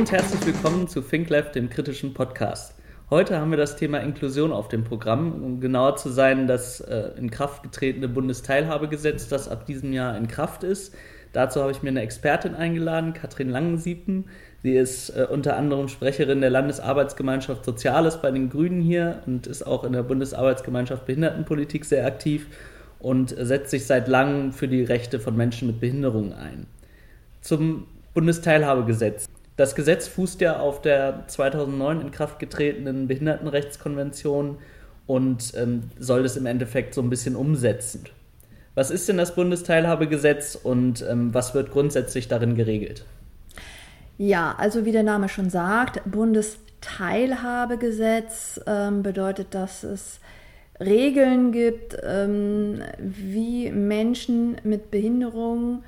Und herzlich willkommen zu ThinkLeft, dem kritischen Podcast. Heute haben wir das Thema Inklusion auf dem Programm, um genauer zu sein, das äh, in Kraft getretene Bundesteilhabegesetz, das ab diesem Jahr in Kraft ist. Dazu habe ich mir eine Expertin eingeladen, Katrin Langensiepen. Sie ist äh, unter anderem Sprecherin der Landesarbeitsgemeinschaft Soziales bei den Grünen hier und ist auch in der Bundesarbeitsgemeinschaft Behindertenpolitik sehr aktiv und setzt sich seit langem für die Rechte von Menschen mit Behinderungen ein. Zum Bundesteilhabegesetz. Das Gesetz fußt ja auf der 2009 in Kraft getretenen Behindertenrechtskonvention und ähm, soll das im Endeffekt so ein bisschen umsetzen. Was ist denn das Bundesteilhabegesetz und ähm, was wird grundsätzlich darin geregelt? Ja, also wie der Name schon sagt, Bundesteilhabegesetz ähm, bedeutet, dass es Regeln gibt, ähm, wie Menschen mit Behinderung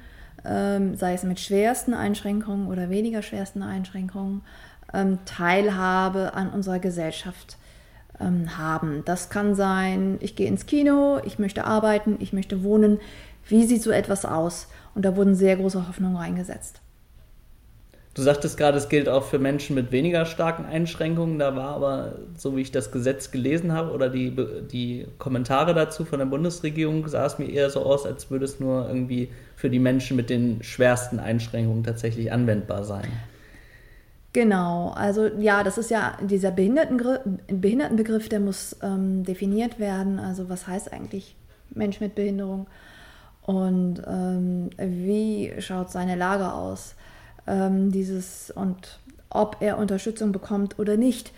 ähm, sei es mit schwersten Einschränkungen oder weniger schwersten Einschränkungen, ähm, Teilhabe an unserer Gesellschaft ähm, haben. Das kann sein, ich gehe ins Kino, ich möchte arbeiten, ich möchte wohnen. Wie sieht so etwas aus? Und da wurden sehr große Hoffnungen reingesetzt. Du sagtest gerade, es gilt auch für Menschen mit weniger starken Einschränkungen. Da war aber, so wie ich das Gesetz gelesen habe oder die, die Kommentare dazu von der Bundesregierung, sah es mir eher so aus, als würde es nur irgendwie für die Menschen mit den schwersten Einschränkungen tatsächlich anwendbar sein. Genau, also ja, das ist ja dieser Behindertenbegriff, der muss ähm, definiert werden. Also was heißt eigentlich Mensch mit Behinderung und ähm, wie schaut seine Lage aus? Ähm, dieses und ob er Unterstützung bekommt oder nicht,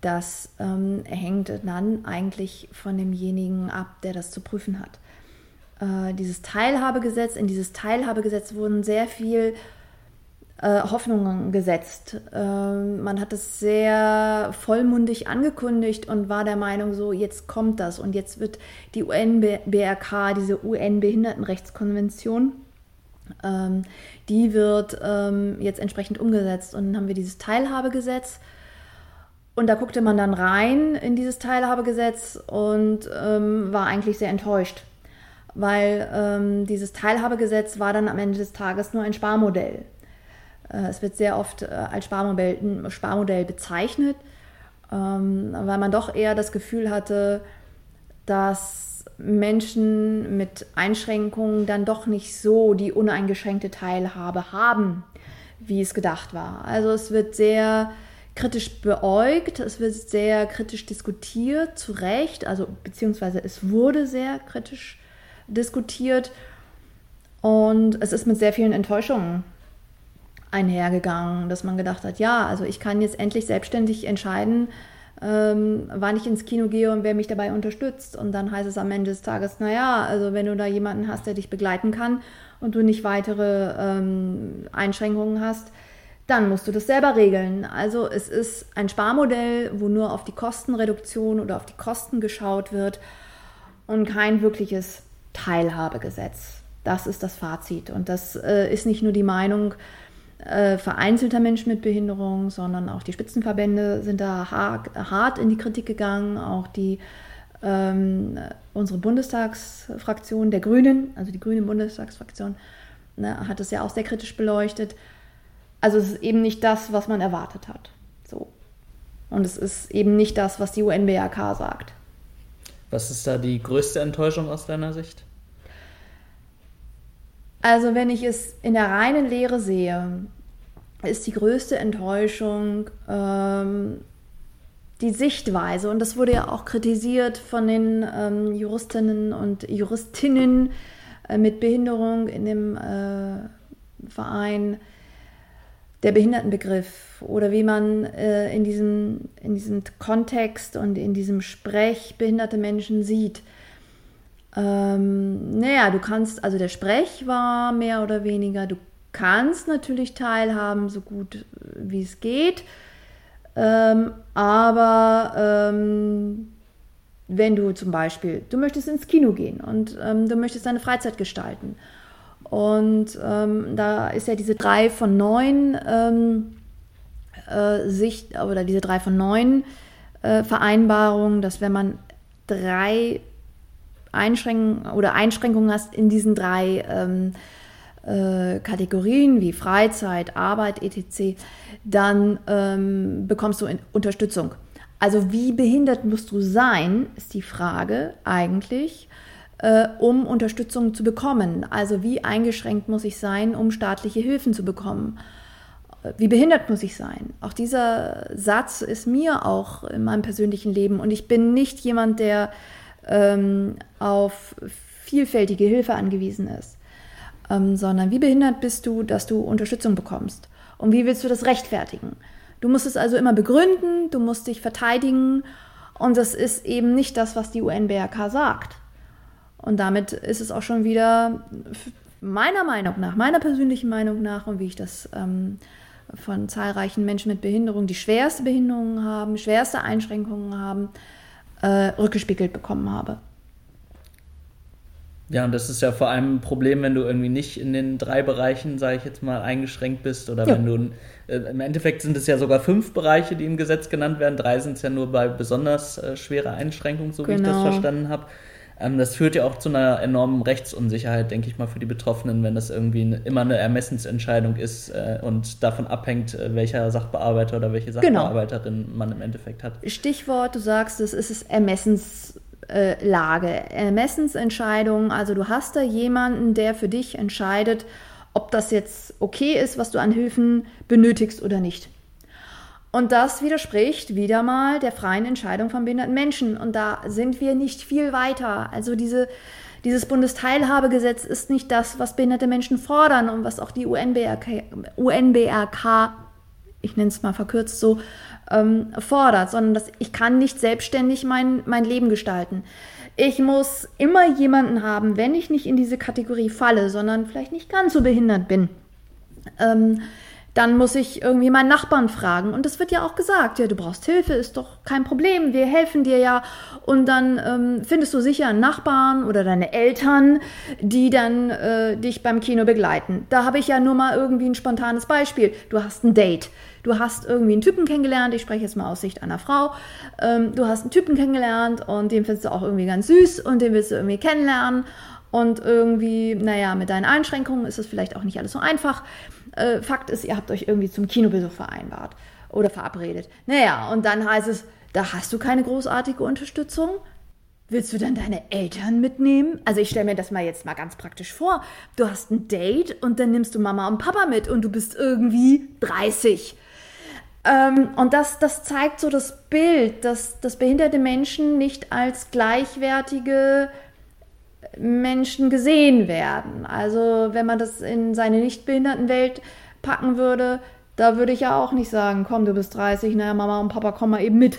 das ähm, hängt dann eigentlich von demjenigen ab, der das zu prüfen hat. Äh, dieses Teilhabegesetz, in dieses Teilhabegesetz wurden sehr viel äh, Hoffnungen gesetzt. Äh, man hat es sehr vollmundig angekündigt und war der Meinung, so jetzt kommt das und jetzt wird die UN-BRK, diese UN-Behindertenrechtskonvention, ähm, die wird ähm, jetzt entsprechend umgesetzt. Und dann haben wir dieses Teilhabegesetz. Und da guckte man dann rein in dieses Teilhabegesetz und ähm, war eigentlich sehr enttäuscht, weil ähm, dieses Teilhabegesetz war dann am Ende des Tages nur ein Sparmodell. Äh, es wird sehr oft äh, als Sparmodell, Sparmodell bezeichnet, ähm, weil man doch eher das Gefühl hatte, dass Menschen mit Einschränkungen dann doch nicht so die uneingeschränkte Teilhabe haben, wie es gedacht war. Also es wird sehr kritisch beäugt, es wird sehr kritisch diskutiert, zu Recht, also beziehungsweise es wurde sehr kritisch diskutiert und es ist mit sehr vielen Enttäuschungen einhergegangen, dass man gedacht hat, ja, also ich kann jetzt endlich selbstständig entscheiden, ähm, wann ich ins Kino gehe und wer mich dabei unterstützt. Und dann heißt es am Ende des Tages, naja, also wenn du da jemanden hast, der dich begleiten kann und du nicht weitere ähm, Einschränkungen hast, dann musst du das selber regeln. Also es ist ein Sparmodell, wo nur auf die Kostenreduktion oder auf die Kosten geschaut wird und kein wirkliches Teilhabegesetz. Das ist das Fazit. Und das äh, ist nicht nur die Meinung äh, vereinzelter Menschen mit Behinderung, sondern auch die Spitzenverbände sind da hart, in die Kritik gegangen, auch die ähm, unsere Bundestagsfraktion der Grünen, also die grüne Bundestagsfraktion, ne, hat es ja auch sehr kritisch beleuchtet. Also es ist eben nicht das, was man erwartet hat. So. Und es ist eben nicht das, was die UNBRK sagt. Was ist da die größte Enttäuschung aus deiner Sicht? Also wenn ich es in der reinen Lehre sehe, ist die größte Enttäuschung ähm, die Sichtweise. Und das wurde ja auch kritisiert von den ähm, Juristinnen und Juristinnen äh, mit Behinderung in dem äh, Verein. Der Behindertenbegriff oder wie man äh, in, diesem, in diesem Kontext und in diesem Sprech behinderte Menschen sieht. Ähm, naja, du kannst, also der Sprech war mehr oder weniger, du kannst natürlich teilhaben, so gut wie es geht, ähm, aber ähm, wenn du zum Beispiel, du möchtest ins Kino gehen und ähm, du möchtest deine Freizeit gestalten. Und ähm, da ist ja diese drei von neun ähm, äh, Sicht oder diese drei von neun äh, Vereinbarungen, dass wenn man drei Einschränkungen oder Einschränkungen hast in diesen drei ähm, äh, Kategorien wie Freizeit, Arbeit, etc., dann ähm, bekommst du Unterstützung. Also wie behindert musst du sein, ist die Frage eigentlich, äh, um Unterstützung zu bekommen. Also wie eingeschränkt muss ich sein, um staatliche Hilfen zu bekommen. Wie behindert muss ich sein? Auch dieser Satz ist mir auch in meinem persönlichen Leben und ich bin nicht jemand, der ähm, auf vielfältige Hilfe angewiesen ist, ähm, sondern wie behindert bist du, dass du Unterstützung bekommst? Und wie willst du das rechtfertigen? Du musst es also immer begründen, du musst dich verteidigen und das ist eben nicht das, was die UNBRK sagt. Und damit ist es auch schon wieder meiner Meinung nach, meiner persönlichen Meinung nach und wie ich das ähm, von zahlreichen Menschen mit Behinderung, die schwerste Behinderungen haben, schwerste Einschränkungen haben, äh, rückgespiegelt bekommen habe. Ja, und das ist ja vor allem ein Problem, wenn du irgendwie nicht in den drei Bereichen, sage ich jetzt mal, eingeschränkt bist oder ja. wenn du äh, im Endeffekt sind es ja sogar fünf Bereiche, die im Gesetz genannt werden. Drei sind es ja nur bei besonders äh, schwerer Einschränkung, so genau. wie ich das genau. verstanden habe. Ähm, das führt ja auch zu einer enormen Rechtsunsicherheit, denke ich mal, für die Betroffenen, wenn das irgendwie eine, immer eine Ermessensentscheidung ist äh, und davon abhängt, äh, welcher Sachbearbeiter oder welche. Sachbearbeiterin genau. man im Endeffekt hat. Stichwort, du sagst, es ist Ermessenslage, Ermessensentscheidung. Also du hast da jemanden, der für dich entscheidet, ob das jetzt okay ist, was du an Hilfen benötigst oder nicht. Und das widerspricht wieder mal der freien Entscheidung von behinderten Menschen. Und da sind wir nicht viel weiter. Also diese, dieses Bundesteilhabegesetz ist nicht das, was behinderte Menschen fordern und was auch die UNBRK, UNBRK ich nenne es mal verkürzt so, ähm, fordert, sondern dass ich kann nicht selbstständig mein, mein Leben gestalten. Ich muss immer jemanden haben, wenn ich nicht in diese Kategorie falle, sondern vielleicht nicht ganz so behindert bin. Ähm, dann muss ich irgendwie meinen Nachbarn fragen. Und es wird ja auch gesagt, ja, du brauchst Hilfe, ist doch kein Problem, wir helfen dir ja. Und dann ähm, findest du sicher einen Nachbarn oder deine Eltern, die dann äh, dich beim Kino begleiten. Da habe ich ja nur mal irgendwie ein spontanes Beispiel. Du hast ein Date. Du hast irgendwie einen Typen kennengelernt, ich spreche jetzt mal aus Sicht einer Frau. Ähm, du hast einen Typen kennengelernt und den findest du auch irgendwie ganz süß und den willst du irgendwie kennenlernen. Und irgendwie, naja, mit deinen Einschränkungen ist es vielleicht auch nicht alles so einfach. Äh, Fakt ist, ihr habt euch irgendwie zum Kinobesuch vereinbart oder verabredet. Naja, und dann heißt es, da hast du keine großartige Unterstützung. Willst du dann deine Eltern mitnehmen? Also ich stelle mir das mal jetzt mal ganz praktisch vor. Du hast ein Date und dann nimmst du Mama und Papa mit und du bist irgendwie 30. Ähm, und das, das zeigt so das Bild, dass, dass behinderte Menschen nicht als gleichwertige Menschen gesehen werden. Also wenn man das in seine Nichtbehindertenwelt packen würde, da würde ich ja auch nicht sagen, komm, du bist 30, naja, Mama und Papa, komm mal eben mit.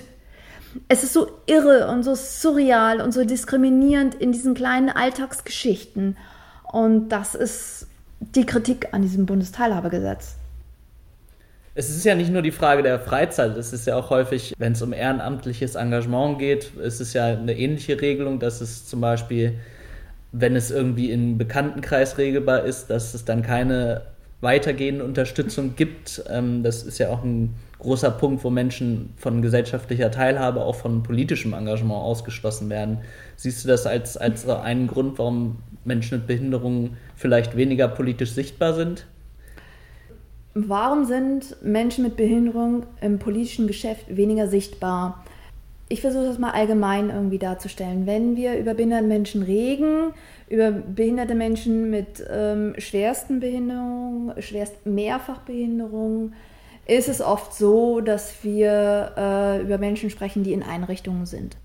Es ist so irre und so surreal und so diskriminierend in diesen kleinen Alltagsgeschichten. Und das ist die Kritik an diesem Bundesteilhabegesetz. Es ist ja nicht nur die Frage der Freizeit, es ist ja auch häufig, wenn es um ehrenamtliches Engagement geht, ist es ja eine ähnliche Regelung, dass es zum Beispiel wenn es irgendwie im Bekanntenkreis regelbar ist, dass es dann keine weitergehende Unterstützung gibt. Ähm, das ist ja auch ein großer Punkt, wo Menschen von gesellschaftlicher Teilhabe, auch von politischem Engagement ausgeschlossen werden. Siehst du das als, als einen Grund, warum Menschen mit Behinderungen vielleicht weniger politisch sichtbar sind? Warum sind Menschen mit Behinderung im politischen Geschäft weniger sichtbar? ich versuche das mal allgemein irgendwie darzustellen. Wenn wir über behinderte Menschen reden, über behinderte Menschen mit ähm, schwersten Behinderungen, schwerst Mehrfachbehinderungen, ist es oft so, dass wir äh, über Menschen sprechen, die in Einrichtungen sind.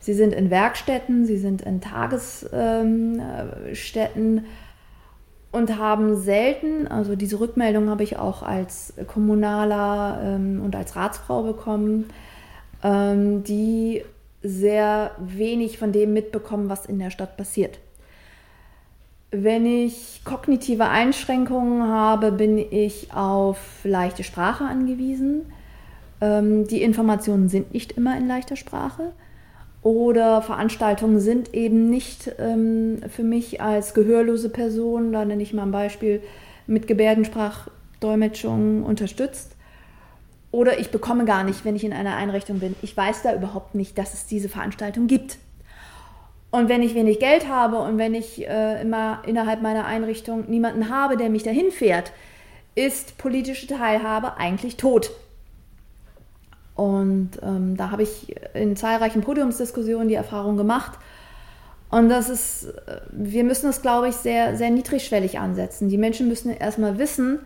Sie sind in Werkstätten, sie sind in Tagesstätten ähm, und haben selten, also diese Rückmeldung habe ich auch als Kommunaler ähm, und als Ratsfrau bekommen, ähm, die sehr wenig von dem mitbekommen, was in der Stadt passiert. Wenn ich kognitive Einschränkungen habe, bin ich auf leichte Sprache angewiesen. Ähm, die Informationen sind nicht immer in leichter Sprache. Oder Veranstaltungen sind eben nicht ähm, für mich als gehörlose Person, da nenne ich mal ein Beispiel, mit Gebärdensprachdolmetschung unterstützt. Oder ich bekomme gar nicht, wenn ich in einer Einrichtung bin. Ich weiß da überhaupt nicht, dass es diese Veranstaltung gibt. Und wenn ich wenig Geld habe und wenn ich äh, immer innerhalb meiner Einrichtung niemanden habe, der mich dahin fährt, ist politische Teilhabe eigentlich tot. Und ähm, da habe ich in zahlreichen Podiumsdiskussionen die Erfahrung gemacht. Und das ist, äh, wir müssen es, glaube ich, sehr, sehr niedrigschwellig ansetzen. Die Menschen müssen erstmal wissen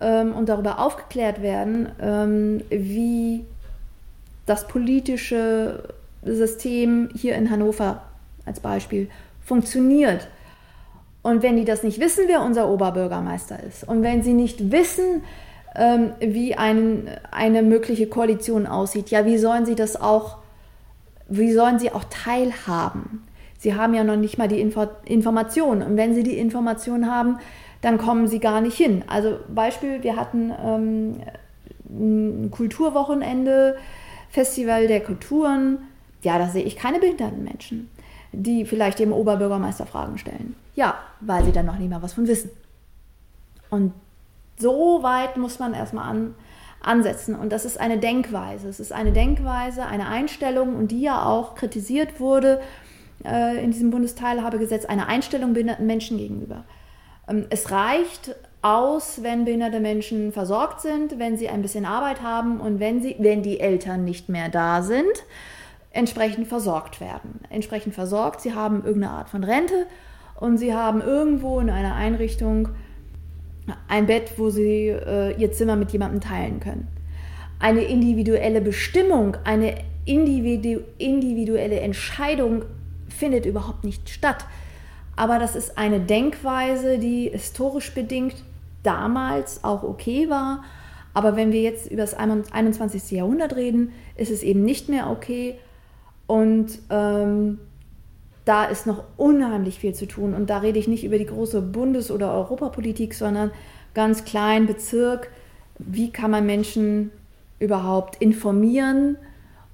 ähm, und darüber aufgeklärt werden, ähm, wie das politische System hier in Hannover als Beispiel funktioniert. Und wenn die das nicht wissen, wer unser Oberbürgermeister ist, und wenn sie nicht wissen, ähm, wie ein, eine mögliche Koalition aussieht, ja, wie sollen sie das auch, wie sollen sie auch teilhaben? Sie haben ja noch nicht mal die Info Informationen. Und wenn sie die Informationen haben, dann kommen sie gar nicht hin. Also Beispiel, wir hatten ähm, ein Kulturwochenende, Festival der Kulturen. Ja, da sehe ich keine behinderten Menschen, die vielleicht dem Oberbürgermeister Fragen stellen. Ja, weil sie dann noch nicht mal was von wissen. Und so weit muss man erstmal an, ansetzen. Und das ist eine Denkweise. Es ist eine Denkweise, eine Einstellung und die ja auch kritisiert wurde äh, in diesem Bundesteilhabegesetz, eine Einstellung behinderten Menschen gegenüber. Ähm, es reicht aus, wenn behinderte Menschen versorgt sind, wenn sie ein bisschen Arbeit haben und wenn, sie, wenn die Eltern nicht mehr da sind, entsprechend versorgt werden. Entsprechend versorgt, sie haben irgendeine Art von Rente und sie haben irgendwo in einer Einrichtung ein Bett, wo sie äh, ihr Zimmer mit jemandem teilen können. Eine individuelle Bestimmung, eine individu individuelle Entscheidung findet überhaupt nicht statt. Aber das ist eine Denkweise, die historisch bedingt damals auch okay war. Aber wenn wir jetzt über das 21. Jahrhundert reden, ist es eben nicht mehr okay. Und ähm, da ist noch unheimlich viel zu tun. Und da rede ich nicht über die große Bundes- oder Europapolitik, sondern ganz klein Bezirk. Wie kann man Menschen überhaupt informieren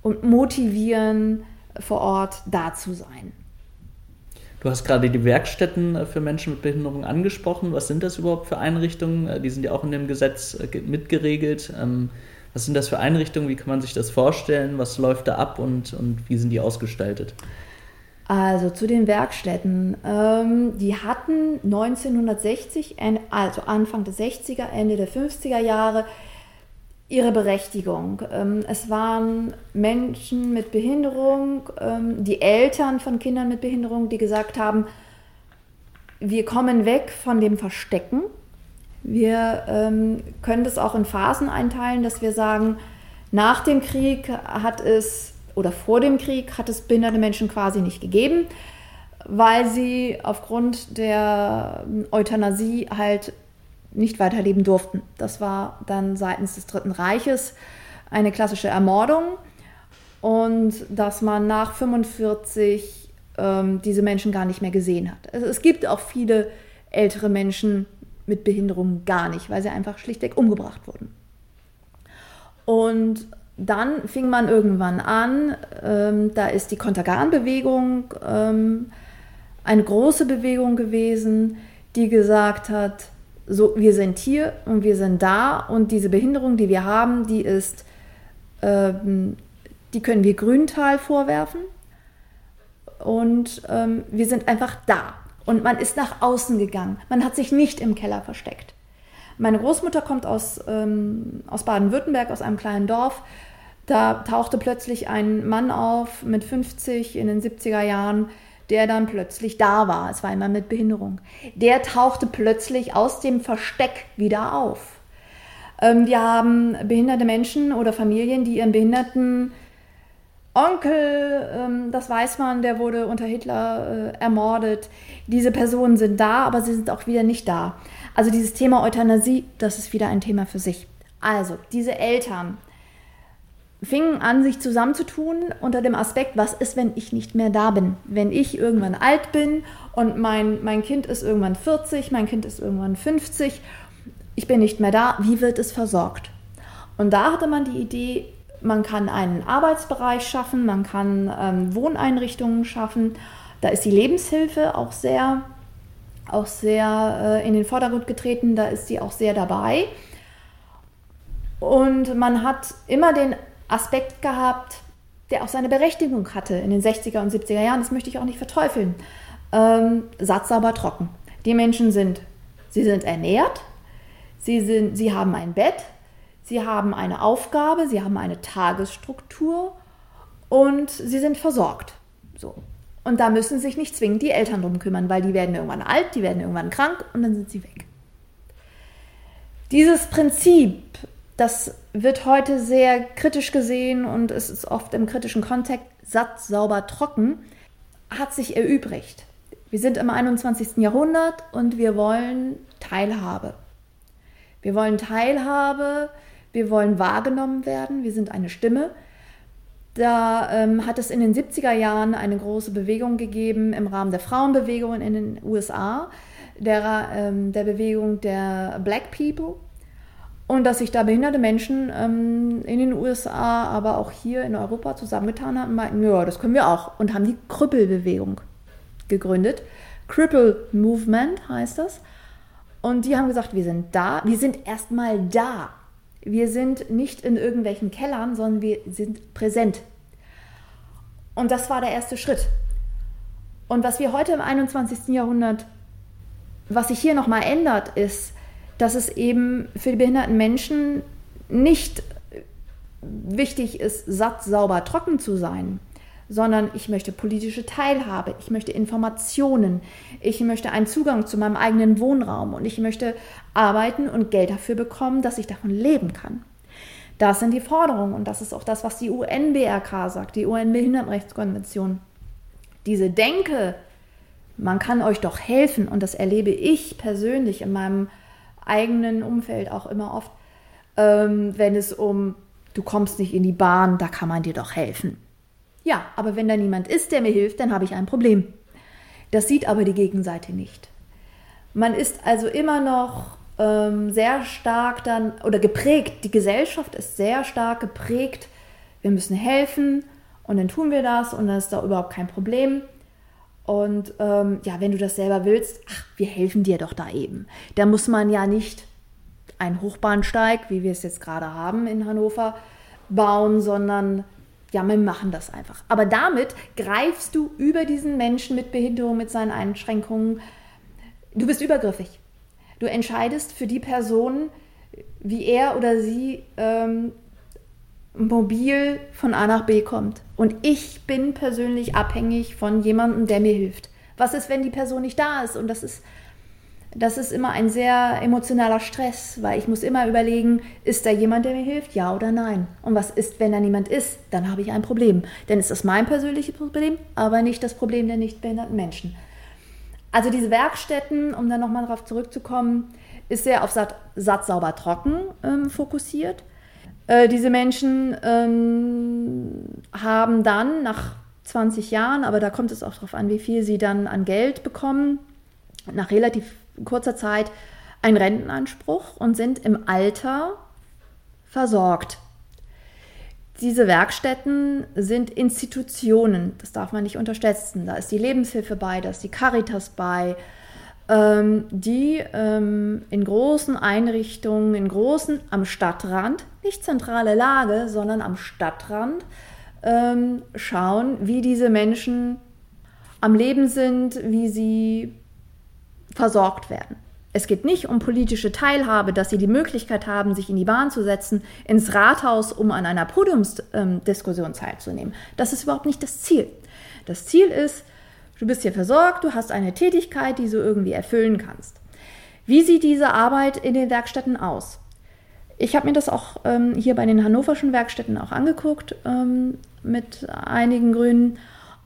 und motivieren, vor Ort da zu sein? Du hast gerade die Werkstätten äh, für Menschen mit Behinderung angesprochen. Was sind das überhaupt für Einrichtungen? Äh, die sind ja auch in dem Gesetz äh, mitgeregelt. Ähm, was sind das für Einrichtungen? Wie kann man sich das vorstellen? Was läuft da ab und, und wie sind die ausgestaltet? Also zu den Werkstätten. Ähm, die hatten 1960, also Anfang der 60er, Ende der 50er Jahre, ihre Berechtigung. Ähm, es waren Menschen mit Behinderung, ähm, die Eltern von Kindern mit Behinderung, die gesagt haben, wir kommen weg von dem Verstecken. Wir ähm, können das auch in Phasen einteilen, dass wir sagen, nach dem Krieg hat es oder vor dem Krieg hat es behinderte Menschen quasi nicht gegeben, weil sie aufgrund der Euthanasie halt nicht weiterleben durften. Das war dann seitens des Dritten Reiches eine klassische Ermordung und dass man nach 45 ähm, diese Menschen gar nicht mehr gesehen hat. Es, es gibt auch viele ältere Menschen mit Behinderung gar nicht, weil sie einfach schlichtweg umgebracht wurden. Und dann fing man irgendwann an, ähm, da ist die Kontergan-Bewegung ähm, eine große Bewegung gewesen, die gesagt hat, so, wir sind hier und wir sind da und diese Behinderung, die wir haben, die ist, ähm, die können wir Grüntal vorwerfen und ähm, wir sind einfach da. Und man ist nach außen gegangen. Man hat sich nicht im Keller versteckt. Meine Großmutter kommt aus, ähm, aus Baden-Württemberg, aus einem kleinen Dorf. Da tauchte plötzlich ein Mann auf mit 50 in den 70er Jahren, der dann plötzlich da war. Es war Mann mit Behinderung. Der tauchte plötzlich aus dem Versteck wieder auf. Ähm, wir haben behinderte Menschen oder Familien, die ihren behinderten Onkel, ähm, das weiß man, der wurde unter Hitler äh, ermordet. Diese Personen sind da, aber sie sind auch wieder nicht da. Also dieses Thema Euthanasie, das ist wieder ein Thema für sich. Also diese Eltern, fingen an, sich zusammenzutun unter dem Aspekt, was ist, wenn ich nicht mehr da bin? Wenn ich irgendwann alt bin und mein, mein Kind ist irgendwann 40, mein Kind ist irgendwann 50, ich bin nicht mehr da, wie wird es versorgt? Und da hatte man die Idee, man kann einen Arbeitsbereich schaffen, man kann ähm, Wohneinrichtungen schaffen. Da ist die Lebenshilfe auch sehr, auch sehr äh, in den Vordergrund getreten, da ist sie auch sehr dabei. Und man hat immer den Aspekt gehabt, der auch seine Berechtigung hatte in den 60er und 70er Jahren, das möchte ich auch nicht verteufeln. Ähm, satzsauber trocken. Die Menschen sind, sie sind ernährt, sie, sind, sie haben ein Bett, sie haben eine Aufgabe, sie haben eine Tagesstruktur und sie sind versorgt. So. Und da müssen sich nicht zwingend die Eltern drum kümmern, weil die werden irgendwann alt, die werden irgendwann krank und dann sind sie weg. Dieses Prinzip, das wird heute sehr kritisch gesehen und es ist oft im kritischen Kontext satt, sauber, trocken, hat sich erübrigt. Wir sind im 21. Jahrhundert und wir wollen Teilhabe. Wir wollen Teilhabe, wir wollen wahrgenommen werden, wir sind eine Stimme. Da ähm, hat es in den 70er Jahren eine große Bewegung gegeben im Rahmen der Frauenbewegung in den USA, der, ähm, der Bewegung der Black People. Und dass sich da behinderte Menschen ähm, in den USA, aber auch hier in Europa zusammengetan haben meinten, ja, das können wir auch. Und haben die Krüppelbewegung gegründet. Cripple Movement heißt das. Und die haben gesagt, wir sind da, wir sind erstmal da. Wir sind nicht in irgendwelchen Kellern, sondern wir sind präsent. Und das war der erste Schritt. Und was wir heute im 21. Jahrhundert, was sich hier nochmal ändert, ist, dass es eben für die behinderten Menschen nicht wichtig ist, satt, sauber, trocken zu sein, sondern ich möchte politische Teilhabe, ich möchte Informationen, ich möchte einen Zugang zu meinem eigenen Wohnraum und ich möchte arbeiten und Geld dafür bekommen, dass ich davon leben kann. Das sind die Forderungen und das ist auch das, was die UN-BRK sagt, die UN-Behindertenrechtskonvention. Diese Denke, man kann euch doch helfen und das erlebe ich persönlich in meinem eigenen Umfeld auch immer oft, ähm, wenn es um, du kommst nicht in die Bahn, da kann man dir doch helfen. Ja, aber wenn da niemand ist, der mir hilft, dann habe ich ein Problem. Das sieht aber die Gegenseite nicht. Man ist also immer noch ähm, sehr stark dann oder geprägt, die Gesellschaft ist sehr stark geprägt, wir müssen helfen und dann tun wir das und dann ist da überhaupt kein Problem. Und ähm, ja, wenn du das selber willst, ach, wir helfen dir doch da eben. Da muss man ja nicht einen Hochbahnsteig, wie wir es jetzt gerade haben in Hannover, bauen, sondern ja, wir machen das einfach. Aber damit greifst du über diesen Menschen mit Behinderung, mit seinen Einschränkungen. Du bist übergriffig. Du entscheidest für die Person, wie er oder sie ähm, mobil von A nach B kommt. Und ich bin persönlich abhängig von jemandem, der mir hilft. Was ist, wenn die Person nicht da ist? Und das ist, das ist immer ein sehr emotionaler Stress, weil ich muss immer überlegen, ist da jemand, der mir hilft? Ja oder nein? Und was ist, wenn da niemand ist? Dann habe ich ein Problem. Denn ist mein persönliches Problem, aber nicht das Problem der nicht behinderten Menschen. Also diese Werkstätten, um dann nochmal darauf zurückzukommen, ist sehr auf Satt, satt sauber, trocken ähm, fokussiert. Äh, diese Menschen ähm, haben dann nach 20 Jahren, aber da kommt es auch darauf an, wie viel sie dann an Geld bekommen, nach relativ kurzer Zeit einen Rentenanspruch und sind im Alter versorgt. Diese Werkstätten sind Institutionen, das darf man nicht unterschätzen. Da ist die Lebenshilfe bei, da ist die Caritas bei, ähm, die ähm, in großen Einrichtungen, in großen, am Stadtrand, nicht zentrale Lage, sondern am Stadtrand, ähm, schauen, wie diese Menschen am Leben sind, wie sie versorgt werden. Es geht nicht um politische Teilhabe, dass sie die Möglichkeit haben, sich in die Bahn zu setzen, ins Rathaus, um an einer Podiumsdiskussion teilzunehmen. Das ist überhaupt nicht das Ziel. Das Ziel ist, Du bist hier versorgt, du hast eine Tätigkeit, die du irgendwie erfüllen kannst. Wie sieht diese Arbeit in den Werkstätten aus? Ich habe mir das auch ähm, hier bei den hannoverschen Werkstätten auch angeguckt ähm, mit einigen Grünen.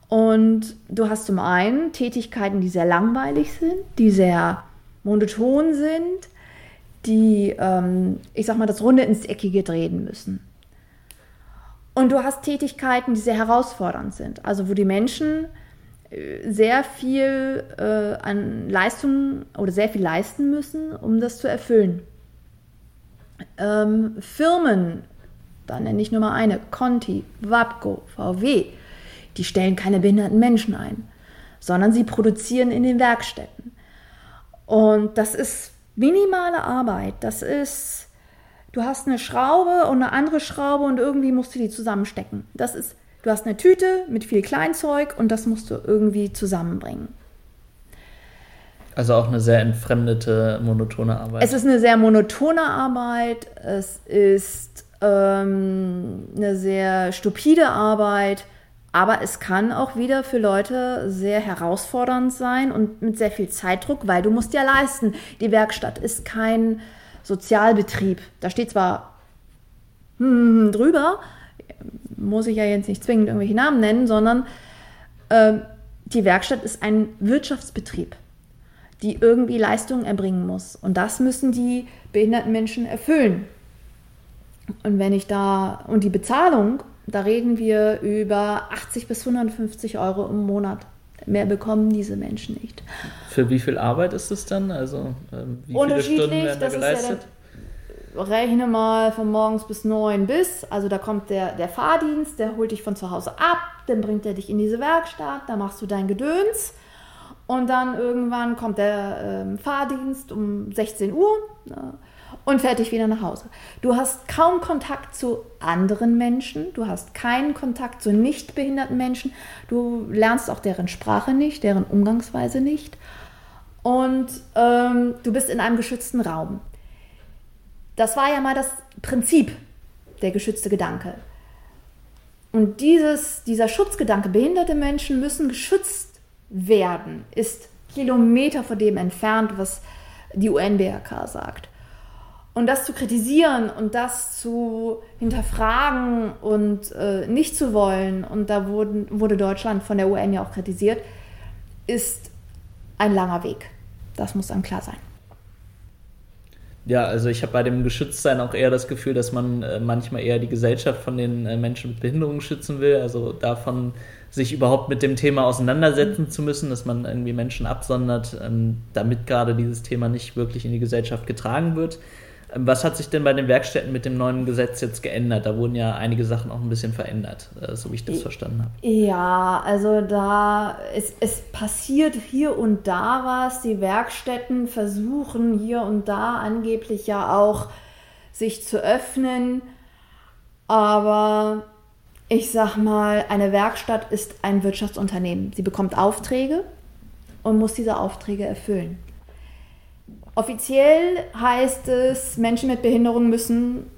Und du hast zum einen Tätigkeiten, die sehr langweilig sind, die sehr monoton sind, die, ähm, ich sag mal, das Runde ins Eckige drehen müssen. Und du hast Tätigkeiten, die sehr herausfordernd sind, also wo die Menschen sehr viel äh, an Leistung oder sehr viel leisten müssen, um das zu erfüllen. Ähm, Firmen, da nenne ich nur mal eine, Conti, Wapco, VW, die stellen keine behinderten Menschen ein, sondern sie produzieren in den Werkstätten. Und das ist minimale Arbeit. Das ist, du hast eine Schraube und eine andere Schraube und irgendwie musst du die zusammenstecken. Das ist Du hast eine Tüte mit viel Kleinzeug und das musst du irgendwie zusammenbringen. Also auch eine sehr entfremdete, monotone Arbeit. Es ist eine sehr monotone Arbeit. Es ist ähm, eine sehr stupide Arbeit. Aber es kann auch wieder für Leute sehr herausfordernd sein und mit sehr viel Zeitdruck, weil du musst ja leisten. Die Werkstatt ist kein Sozialbetrieb. Da steht zwar hm, drüber, muss ich ja jetzt nicht zwingend irgendwelche Namen nennen, sondern äh, die Werkstatt ist ein Wirtschaftsbetrieb, die irgendwie Leistungen erbringen muss. Und das müssen die behinderten Menschen erfüllen. Und wenn ich da, und die Bezahlung da reden wir über 80 bis 150 Euro im Monat. Mehr bekommen diese Menschen nicht. Für wie viel Arbeit ist es dann? Also ähm, wie viele Stunden werden da geleistet? Ja rechne mal von morgens bis neun bis. Also da kommt der, der Fahrdienst, der holt dich von zu Hause ab, dann bringt er dich in diese Werkstatt, da machst du dein Gedöns. Und dann irgendwann kommt der ähm, Fahrdienst um 16 Uhr. Ja und fertig wieder nach Hause. Du hast kaum Kontakt zu anderen Menschen, du hast keinen Kontakt zu nicht behinderten Menschen, du lernst auch deren Sprache nicht, deren Umgangsweise nicht und ähm, du bist in einem geschützten Raum. Das war ja mal das Prinzip, der geschützte Gedanke. Und dieses, dieser Schutzgedanke, behinderte Menschen müssen geschützt werden, ist Kilometer von dem entfernt, was die UNBRK sagt. Und das zu kritisieren und das zu hinterfragen und äh, nicht zu wollen, und da wurden, wurde Deutschland von der UN ja auch kritisiert, ist ein langer Weg. Das muss dann klar sein. Ja, also ich habe bei dem Geschütztsein auch eher das Gefühl, dass man äh, manchmal eher die Gesellschaft von den äh, Menschen mit Behinderungen schützen will. Also davon, sich überhaupt mit dem Thema auseinandersetzen zu müssen, dass man irgendwie Menschen absondert, ähm, damit gerade dieses Thema nicht wirklich in die Gesellschaft getragen wird. Was hat sich denn bei den Werkstätten mit dem neuen Gesetz jetzt geändert? Da wurden ja einige Sachen auch ein bisschen verändert, äh, so wie ich das verstanden habe. Ja, also da es, es passiert hier und da was. Die Werkstätten versuchen hier und da angeblich ja auch sich zu öffnen. Aber ich sag mal, eine Werkstatt ist ein Wirtschaftsunternehmen. Sie bekommt Aufträge und muss diese Aufträge erfüllen. Offiziell heißt es, Menschen mit Behinderung müssen,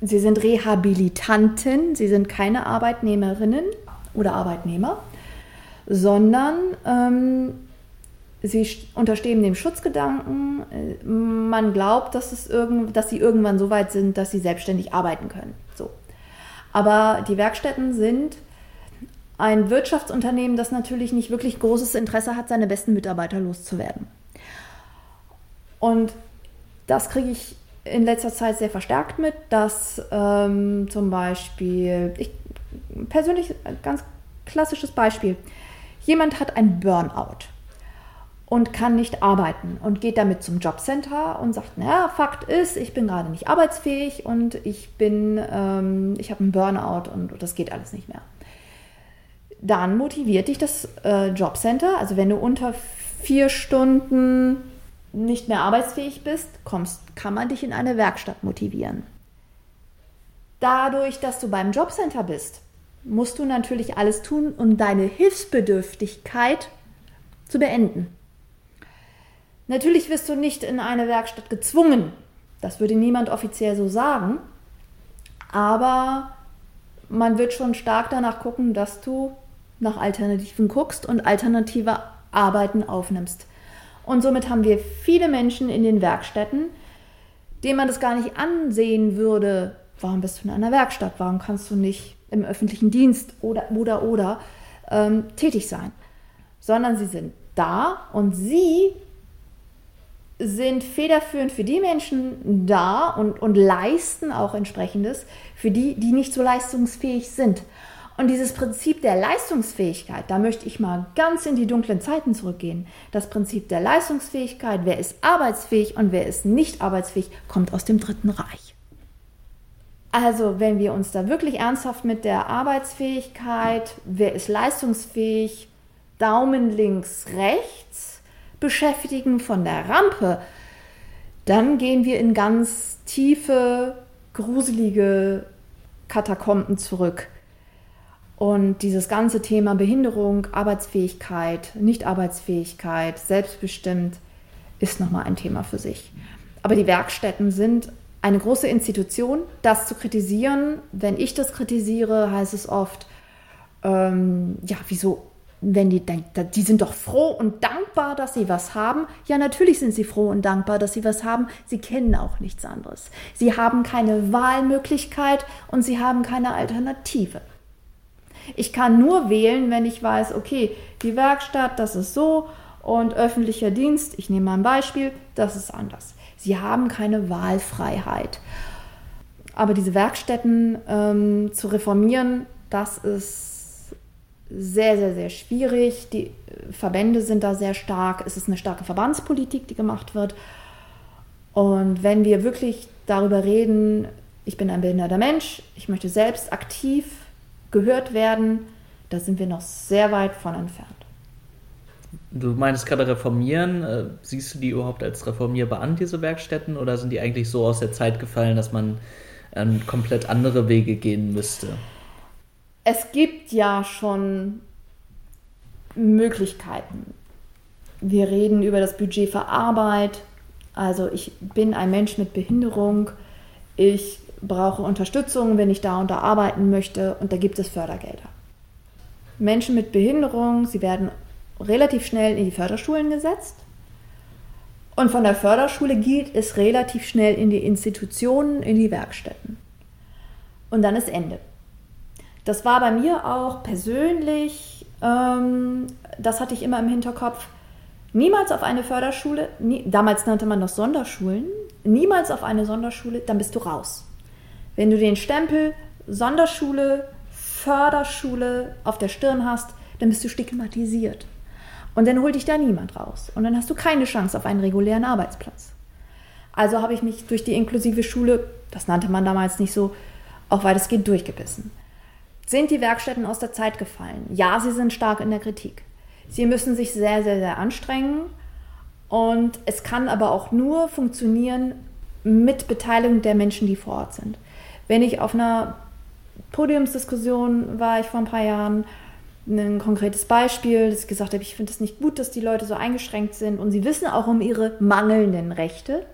sie sind Rehabilitanten, sie sind keine Arbeitnehmerinnen oder Arbeitnehmer, sondern ähm, sie unterstehen dem Schutzgedanken. Äh, man glaubt, dass, es irgend, dass sie irgendwann so weit sind, dass sie selbstständig arbeiten können. So. Aber die Werkstätten sind ein Wirtschaftsunternehmen, das natürlich nicht wirklich großes Interesse hat, seine besten Mitarbeiter loszuwerden. Und das kriege ich in letzter Zeit sehr verstärkt mit, dass ähm, zum Beispiel, ich persönlich ein ganz klassisches Beispiel, jemand hat ein Burnout und kann nicht arbeiten und geht damit zum Jobcenter und sagt, naja, Fakt ist, ich bin gerade nicht arbeitsfähig und ich bin, ähm, ich habe einen Burnout und, und das geht alles nicht mehr. Dann motiviert dich das äh, Jobcenter, also wenn du unter vier Stunden nicht mehr arbeitsfähig bist, kommst, kann man dich in eine Werkstatt motivieren. Dadurch, dass du beim Jobcenter bist, musst du natürlich alles tun, um deine Hilfsbedürftigkeit zu beenden. Natürlich wirst du nicht in eine Werkstatt gezwungen. Das würde niemand offiziell so sagen. Aber man wird schon stark danach gucken, dass du nach Alternativen guckst und alternative Arbeiten aufnimmst. Und somit haben wir viele Menschen in den Werkstätten, denen man das gar nicht ansehen würde. Warum bist du in einer Werkstatt? Warum kannst du nicht im öffentlichen Dienst oder oder oder ähm, tätig sein? Sondern sie sind da und sie sind federführend für die Menschen da und, und leisten auch entsprechendes für die, die nicht so leistungsfähig sind. Und dieses Prinzip der Leistungsfähigkeit, da möchte ich mal ganz in die dunklen Zeiten zurückgehen. Das Prinzip der Leistungsfähigkeit, wer ist arbeitsfähig und wer ist nicht arbeitsfähig, kommt aus dem Dritten Reich. Also wenn wir uns da wirklich ernsthaft mit der Arbeitsfähigkeit, wer ist leistungsfähig, Daumen links, rechts beschäftigen von der Rampe, dann gehen wir in ganz tiefe, gruselige Katakomben zurück Und dieses ganze Thema Behinderung, Arbeitsfähigkeit, Nichtarbeitsfähigkeit, selbstbestimmt ist nochmal ein Thema für sich. Aber die Werkstätten sind eine große Institution. Das zu kritisieren, wenn ich das kritisiere, heißt es oft, ähm, ja, wieso, wenn die denken, die sind doch froh und dankbar, dass sie was haben. Ja, natürlich sind sie froh und dankbar, dass sie was haben. Sie kennen auch nichts anderes. Sie haben keine Wahlmöglichkeit und sie haben keine Alternative. Ich kann nur wählen, wenn ich weiß, okay, die Werkstatt, das ist so und öffentlicher Dienst, ich nehme mal ein Beispiel, das ist anders. Sie haben keine Wahlfreiheit. Aber diese Werkstätten ähm, zu reformieren, das ist sehr, sehr, sehr schwierig. Die Verbände sind da sehr stark. Es ist eine starke Verbandspolitik, die gemacht wird. Und wenn wir wirklich darüber reden, ich bin ein behinderter Mensch, ich möchte selbst aktiv gehört werden, da sind wir noch sehr weit von entfernt. Du meinst gerade reformieren. Äh, siehst du die überhaupt als reformierbar an, diese Werkstätten, oder sind die eigentlich so aus der Zeit gefallen, dass man ähm, komplett andere Wege gehen müsste? Es gibt ja schon Möglichkeiten. Wir reden über das Budget für Arbeit. Also ich bin ein Mensch mit Behinderung. Ich brauche Unterstützung, wenn ich da und da arbeiten möchte und da gibt es Fördergelder. Menschen mit Behinderung, sie werden relativ schnell in die Förderschulen gesetzt und von der Förderschule geht es relativ schnell in die Institutionen, in die Werkstätten. Und dann ist Ende. Das war bei mir auch persönlich, ähm, das hatte ich immer im Hinterkopf, niemals auf eine Förderschule, nie, damals nannte man das Sonderschulen, niemals auf eine Sonderschule, dann bist du raus. Wenn du den Stempel Sonderschule, Förderschule auf der Stirn hast, dann bist du stigmatisiert. Und dann holt dich da niemand raus. Und dann hast du keine Chance auf einen regulären Arbeitsplatz. Also habe ich mich durch die inklusive Schule, das nannte man damals nicht so, auch weitestgehend durchgebissen. Sind die Werkstätten aus der Zeit gefallen? Ja, sie sind stark in der Kritik. Sie müssen sich sehr, sehr, sehr anstrengen. Und es kann aber auch nur funktionieren mit Beteiligung der Menschen, die vor Ort sind. Wenn ich auf einer Podiumsdiskussion war ich vor ein paar Jahren, ein konkretes Beispiel, dass ich gesagt habe, ich finde es nicht gut, dass die Leute so eingeschränkt sind und sie wissen auch um ihre mangelnden Rechte.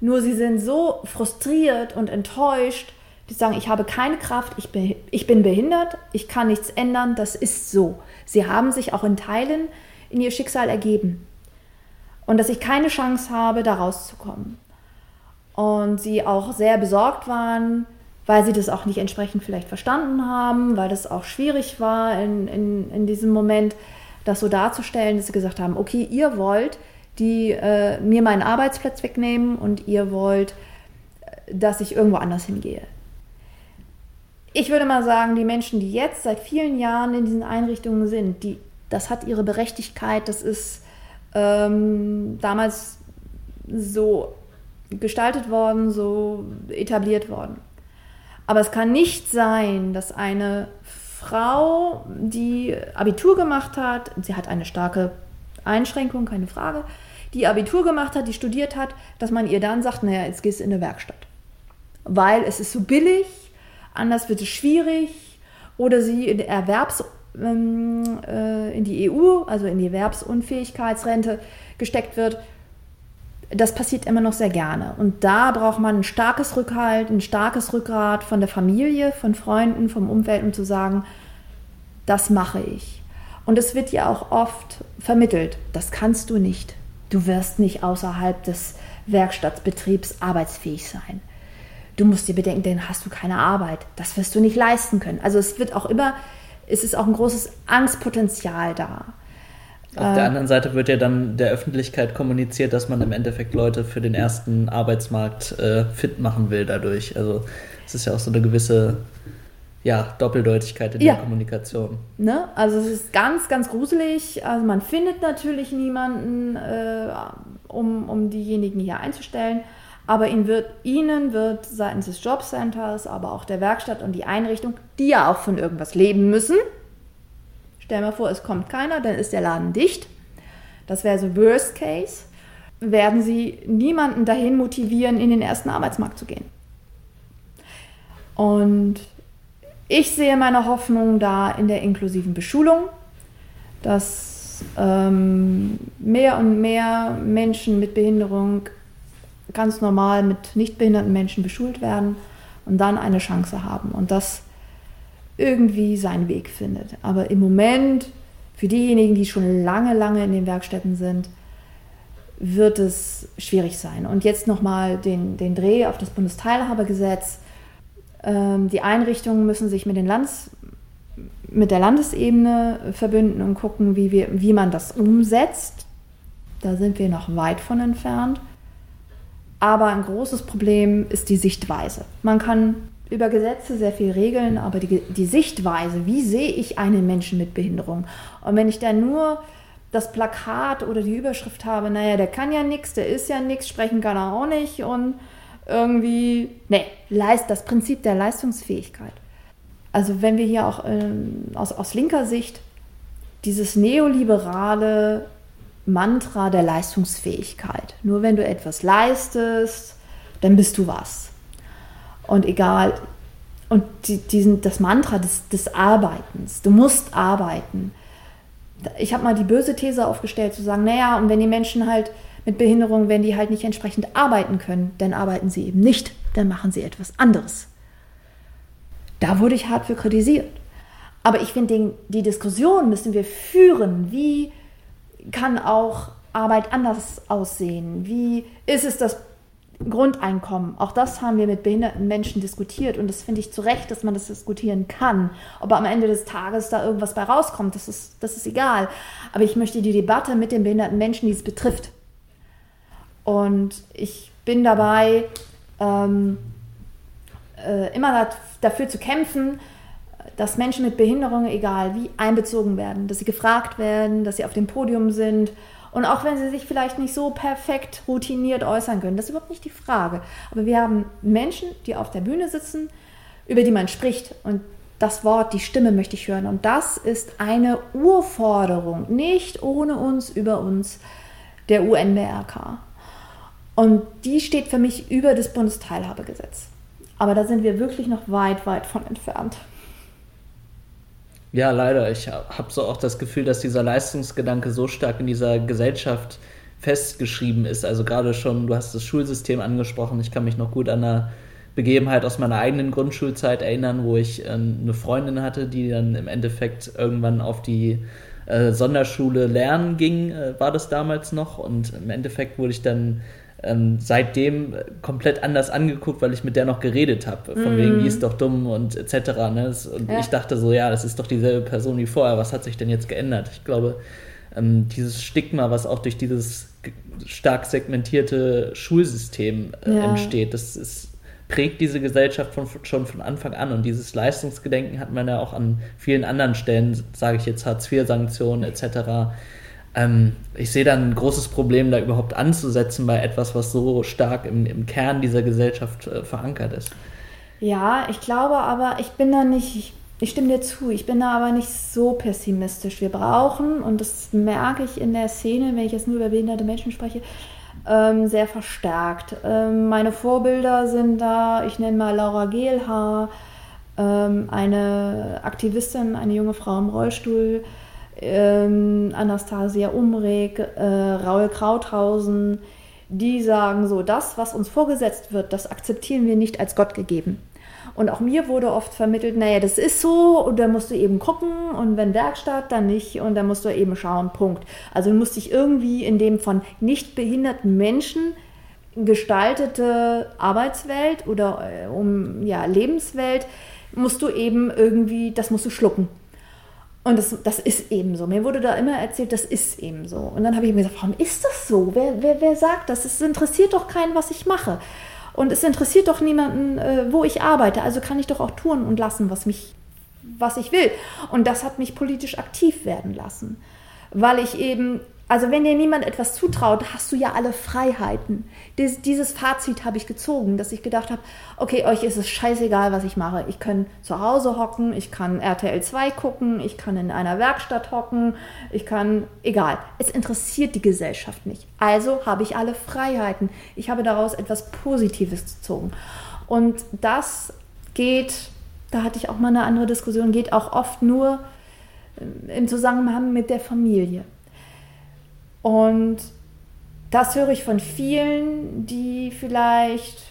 Nur sie sind so frustriert und enttäuscht, die sagen, ich habe keine Kraft, ich bin, ich bin behindert, ich kann nichts ändern, das ist so. Sie haben sich auch in Teilen in ihr Schicksal ergeben. Und dass ich keine Chance habe, da rauszukommen. Und sie auch sehr besorgt waren, weil sie das auch nicht entsprechend vielleicht verstanden haben, weil das auch schwierig war in, in, in diesem Moment, das so darzustellen, dass sie gesagt haben, okay, ihr wollt die äh, mir meinen Arbeitsplatz wegnehmen und ihr wollt, äh, dass ich irgendwo anders hingehe. Ich würde mal sagen, die Menschen, die jetzt seit vielen Jahren in diesen Einrichtungen sind, die, das hat ihre Berechtigkeit, das ist ähm, damals so gestaltet worden, so etabliert worden. Aber es kann nicht sein, dass eine Frau, die Abitur gemacht hat, sie hat eine starke Einschränkung, keine Frage, die Abitur gemacht hat, die studiert hat, dass man ihr dann sagt, naja, jetzt gehst du in eine Werkstatt. Weil es ist so billig, anders wird es schwierig, oder sie in Erwerbs, ähm, äh, in die EU, also in die Erwerbsunfähigkeitsrente gesteckt wird das passiert immer noch sehr gerne. Und da braucht man ein starkes Rückhalt, ein starkes Rückgrat von der Familie, von Freunden, vom Umfeld, um zu sagen, das mache ich. Und es wird ja auch oft vermittelt, das kannst du nicht. Du wirst nicht außerhalb des Werkstattbetriebs arbeitsfähig sein. Du musst dir bedenken, dann hast du keine Arbeit. Das wirst du nicht leisten können. Also es wird auch immer, es ist auch ein großes Angstpotenzial da. Auf der äh. anderen Seite wird ja dann der Öffentlichkeit kommuniziert, dass man im Endeffekt Leute für den ersten Arbeitsmarkt äh, fit machen will dadurch. Also es ist ja auch so eine gewisse ja, Doppeldeutigkeit in ja. der Kommunikation. Ne? Also es ist ganz, ganz gruselig. Also man findet natürlich niemanden, äh, um, um diejenigen hier einzustellen. Aber ihnen wird, ihnen wird seitens des Jobcenters, aber auch der Werkstatt und die Einrichtung, die ja auch von irgendwas leben müssen, Stell mal vor, es kommt keiner, dann ist der Laden dicht. Das wäre so Worst Case. Werden sie niemanden dahin motivieren, in den ersten Arbeitsmarkt zu gehen. Und Ich sehe meine Hoffnung da in der inklusiven Beschulung, dass ähm, mehr und mehr Menschen mit Behinderung ganz normal mit nicht behinderten Menschen beschult werden und dann eine Chance haben und das irgendwie seinen Weg findet. Aber im Moment, für diejenigen, die schon lange, lange in den Werkstätten sind, wird es schwierig sein. Und jetzt nochmal den, den Dreh auf das Bundesteilhabegesetz. Ähm, die Einrichtungen müssen sich mit, den Landes, mit der Landesebene verbünden und gucken, wie, wir, wie man das umsetzt. Da sind wir noch weit von entfernt. Aber ein großes Problem ist die Sichtweise. Man kann über Gesetze sehr viel regeln, aber die, die Sichtweise, wie sehe ich einen Menschen mit Behinderung? Und wenn ich da nur das Plakat oder die Überschrift habe, naja, der kann ja nichts, der ist ja nichts, sprechen kann er auch nicht und irgendwie, nee, das Prinzip der Leistungsfähigkeit. Also wenn wir hier auch ähm, aus, aus linker Sicht dieses neoliberale Mantra der Leistungsfähigkeit. Nur wenn du etwas leistest, dann bist du was. Und egal, und die, diesen, das Mantra des, des Arbeitens, du musst arbeiten. Ich habe mal die böse These aufgestellt, zu sagen, naja, und wenn die Menschen halt mit Behinderung, wenn die halt nicht entsprechend arbeiten können, dann arbeiten sie eben nicht, dann machen sie etwas anderes. Da wurde ich hart für kritisiert. Aber ich finde, die Diskussion müssen wir führen, wie kann auch Arbeit anders aussehen? Wie ist es das Grundeinkommen? Auch das haben wir mit behinderten Menschen diskutiert und das finde ich zu Recht, dass man das diskutieren kann. Ob am Ende des Tages da irgendwas bei rauskommt, das ist, das ist egal. Aber ich möchte die Debatte mit den behinderten Menschen, die es betrifft. Und ich bin dabei, ähm, äh, immer dafür zu kämpfen, dass Menschen mit Behinderungen, egal wie, einbezogen werden, dass sie gefragt werden, dass sie auf dem Podium sind. Und auch wenn sie sich vielleicht nicht so perfekt routiniert äußern können, das ist überhaupt nicht die Frage. Aber wir haben Menschen, die auf der Bühne sitzen, über die man spricht. Und das Wort, die Stimme möchte ich hören. Und das ist eine Urforderung, nicht ohne uns, über uns, der UNBRK. Und die steht für mich über das Bundesteilhabegesetz. Aber da sind wir wirklich noch weit, weit von entfernt. Ja, leider. Ich habe so auch das Gefühl, dass dieser Leistungsgedanke so stark in dieser Gesellschaft festgeschrieben ist. Also gerade schon, du hast das Schulsystem angesprochen. Ich kann mich noch gut an eine Begebenheit aus meiner eigenen Grundschulzeit erinnern, wo ich äh, eine Freundin hatte, die dann im Endeffekt irgendwann auf die äh, Sonderschule lernen ging, äh, war das damals noch. Und im Endeffekt wurde ich dann ähm, seitdem komplett anders angeguckt, weil ich mit der noch geredet habe. Von mm. wegen, die ist doch dumm und etc. Ne? Und ja. ich dachte so, ja, das ist doch dieselbe Person wie vorher. Was hat sich denn jetzt geändert? Ich glaube, ähm, dieses Stigma, was auch durch dieses stark segmentierte Schulsystem äh, ja. entsteht, das ist, prägt diese Gesellschaft von, schon von Anfang an. Und dieses Leistungsgedenken hat man ja auch an vielen anderen Stellen, sage ich jetzt Hartz-IV-Sanktionen etc ähm, ich sehe dann ein großes Problem, da überhaupt anzusetzen bei etwas, was so stark im, im Kern dieser Gesellschaft äh, verankert ist. Ja, ich glaube aber, ich bin da nicht, ich, ich stimme dir zu, ich bin da aber nicht so pessimistisch. Wir brauchen, und das merke ich in der Szene, wenn ich jetzt nur über behinderte Menschen spreche, ähm, sehr verstärkt. Ähm, meine Vorbilder sind da, ich nenne mal Laura Gehlhaar, ähm, eine Aktivistin, eine junge Frau im Rollstuhl, ähm, Anastasia Umreg, äh, Raul Krauthausen, die sagen so, das, was uns vorgesetzt wird, das akzeptieren wir nicht als Gott gegeben. Und auch mir wurde oft vermittelt, naja, das ist so und da musst du eben gucken und wenn Werkstatt, dann nicht und dann musst du eben schauen, Punkt. Also du musst dich irgendwie in dem von nicht behinderten Menschen gestaltete Arbeitswelt oder äh, um ja, Lebenswelt, musst du eben irgendwie, das musst du schlucken. Und das, das ist eben so. Mir wurde da immer erzählt, das ist eben so. Und dann habe ich mir gesagt, warum ist das so? Wer, wer, wer sagt das? Es interessiert doch keinen, was ich mache. Und es interessiert doch niemanden, äh, wo ich arbeite. Also kann ich doch auch tun und lassen, was mich, was ich will. Und das hat mich politisch aktiv werden lassen. Weil ich eben also wenn dir niemand etwas zutraut, hast du ja alle Freiheiten. Dies, dieses Fazit habe ich gezogen, dass ich gedacht habe, okay, euch ist es scheißegal, was ich mache. Ich kann zu Hause hocken, ich kann RTL 2 gucken, ich kann in einer Werkstatt hocken, ich kann, egal. Es interessiert die Gesellschaft nicht. Also habe ich alle Freiheiten. Ich habe daraus etwas Positives gezogen. Und das geht Da hatte ich auch mal eine andere Diskussion, geht auch oft nur äh, im Zusammenhang mit der Familie. Und das höre ich von vielen, die vielleicht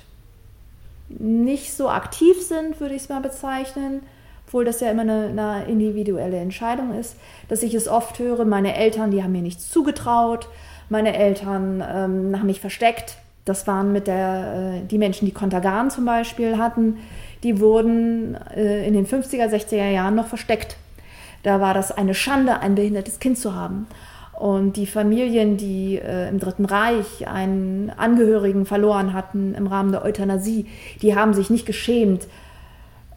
nicht so aktiv sind, würde ich es mal bezeichnen, obwohl das ja immer eine, eine, individuelle Entscheidung ist, dass ich es oft höre, meine Eltern, die haben mir nichts zugetraut, meine Eltern ähm, haben mich versteckt. Das waren mit der, äh, die Menschen, die Kontergan zum Beispiel hatten, die wurden äh, in den 50er, 60er Jahren noch versteckt. Da war das eine Schande, ein behindertes Kind zu haben. Und die Familien, die äh, im Dritten Reich einen Angehörigen verloren hatten im Rahmen der Euthanasie, die haben sich nicht geschämt,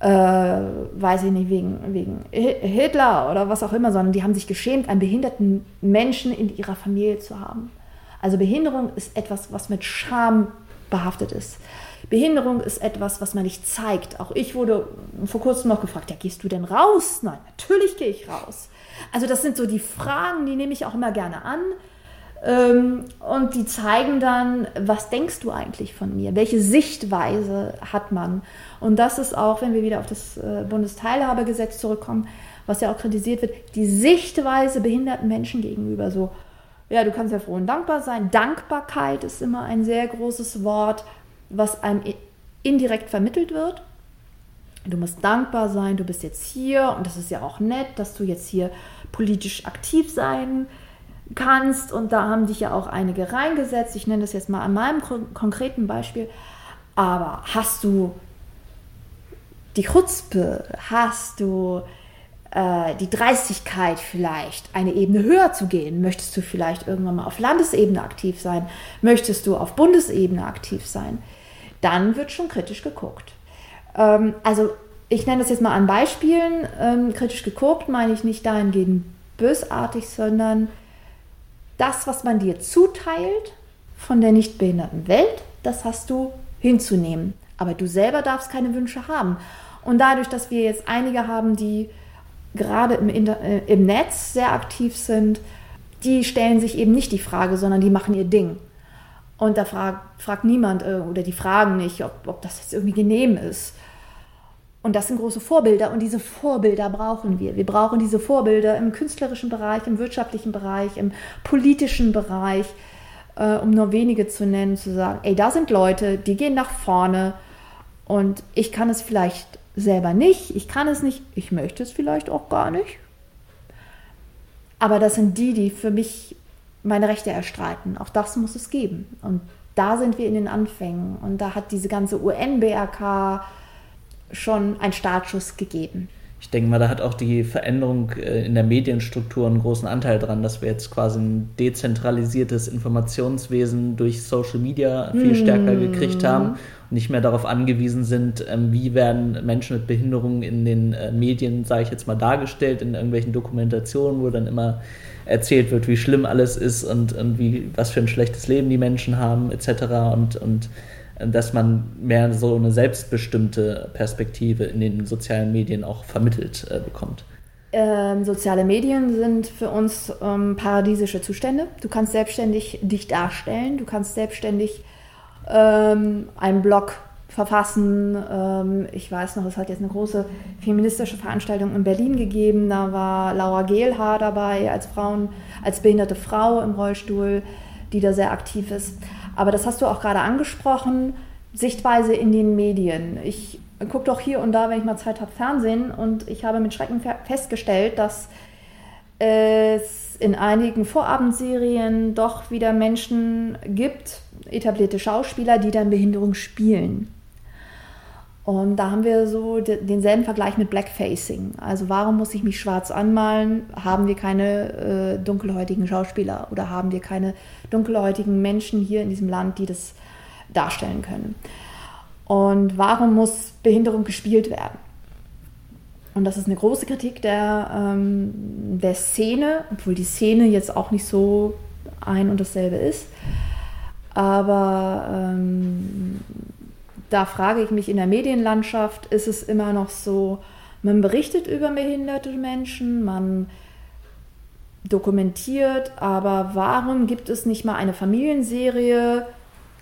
äh, weiß ich nicht, wegen, wegen Hitler oder was auch immer, sondern die haben sich geschämt, einen behinderten Menschen in ihrer Familie zu haben. Also Behinderung ist etwas, was mit Scham behaftet ist. Behinderung ist etwas, was man nicht zeigt. Auch ich wurde vor kurzem noch gefragt, ja, gehst du denn raus? Nein, natürlich gehe ich raus. Also das sind so die Fragen, die nehme ich auch immer gerne an. Ähm, und die zeigen dann, was denkst du eigentlich von mir? Welche Sichtweise hat man? Und das ist auch, wenn wir wieder auf das äh, Bundesteilhabegesetz zurückkommen, was ja auch kritisiert wird, die Sichtweise behinderten Menschen gegenüber. So, ja, du kannst ja froh und dankbar sein. Dankbarkeit ist immer ein sehr großes Wort, was einem indirekt vermittelt wird. Du musst dankbar sein, du bist jetzt hier und das ist ja auch nett, dass du jetzt hier politisch aktiv sein kannst. Und da haben dich ja auch einige reingesetzt. Ich nenne das jetzt mal an meinem konkreten Beispiel. Aber hast du die Chutzpe, hast du äh, die Dreistigkeit vielleicht, eine Ebene höher zu gehen? Möchtest du vielleicht irgendwann mal auf Landesebene aktiv sein? Möchtest du auf Bundesebene aktiv sein? Dann wird schon kritisch geguckt. Ähm, also ich nenne das jetzt mal an Beispielen. Ähm, kritisch geguckt meine ich nicht dahingehend bösartig, sondern das, was man dir zuteilt von der nichtbehinderten Welt, das hast du hinzunehmen. Aber du selber darfst keine Wünsche haben. Und dadurch, dass wir jetzt einige haben, die gerade im, Inter äh, im Netz sehr aktiv sind, die stellen sich eben nicht die Frage, sondern die machen ihr Ding. Und da fragt, fragt niemand äh, oder die fragen nicht, ob, ob das jetzt irgendwie genehm ist. Und das sind große Vorbilder und diese Vorbilder brauchen wir. Wir brauchen diese Vorbilder im künstlerischen Bereich, im wirtschaftlichen Bereich, im politischen Bereich, äh, um nur wenige zu nennen, zu sagen, ey, da sind Leute, die gehen nach vorne und ich kann es vielleicht selber nicht, ich kann es nicht, ich möchte es vielleicht auch gar nicht. Aber das sind die, die für mich meine Rechte erstreiten. Auch das muss es geben. Und da sind wir in den Anfängen. Und da hat diese ganze UN-BRK, schon einen Startschuss gegeben. Ich denke mal, da hat auch die Veränderung äh, in der Medienstruktur einen großen Anteil dran, dass wir jetzt quasi ein dezentralisiertes Informationswesen durch Social Media viel stärker mm. gekriegt haben und nicht mehr darauf angewiesen sind, ähm, wie werden Menschen mit Behinderungen in den äh, Medien, sage ich jetzt mal, dargestellt, in irgendwelchen Dokumentationen, wo dann immer erzählt wird, wie schlimm alles ist und, und wie, was für ein schlechtes Leben die Menschen haben, etc. Und, und dass man mehr so eine selbstbestimmte Perspektive in den sozialen Medien auch vermittelt äh, bekommt. Ähm, soziale Medien sind für uns ähm, paradiesische Zustände. Du kannst selbstständig dich darstellen, du kannst selbstständig ähm, einen Blog verfassen. Ähm, ich weiß noch, es hat jetzt eine große feministische Veranstaltung in Berlin gegeben. Da war Laura Gehlhaar dabei als Frauen, als behinderte Frau im Rollstuhl, die da sehr aktiv ist. Aber das hast du auch gerade angesprochen, Sichtweise in den Medien. Ich gucke doch hier und da, wenn ich mal Zeit habe, Fernsehen und ich habe mit Schrecken festgestellt, dass es in einigen Vorabendserien doch wieder Menschen gibt, etablierte Schauspieler, die dann Behinderung spielen. Und da haben wir so denselben Vergleich mit Blackfacing. Also warum muss ich mich schwarz anmalen? Haben wir keine äh, dunkelhäutigen Schauspieler oder haben wir keine dunkelhäutigen Menschen hier in diesem Land, die das darstellen können? Und warum muss Behinderung gespielt werden? Und das ist eine große Kritik der, ähm, der Szene, obwohl die Szene jetzt auch nicht so ein und dasselbe ist. Aber ähm, da frage ich mich in der Medienlandschaft, ist es immer noch so, man berichtet über behinderte Menschen, man dokumentiert, aber warum gibt es nicht mal eine Familienserie,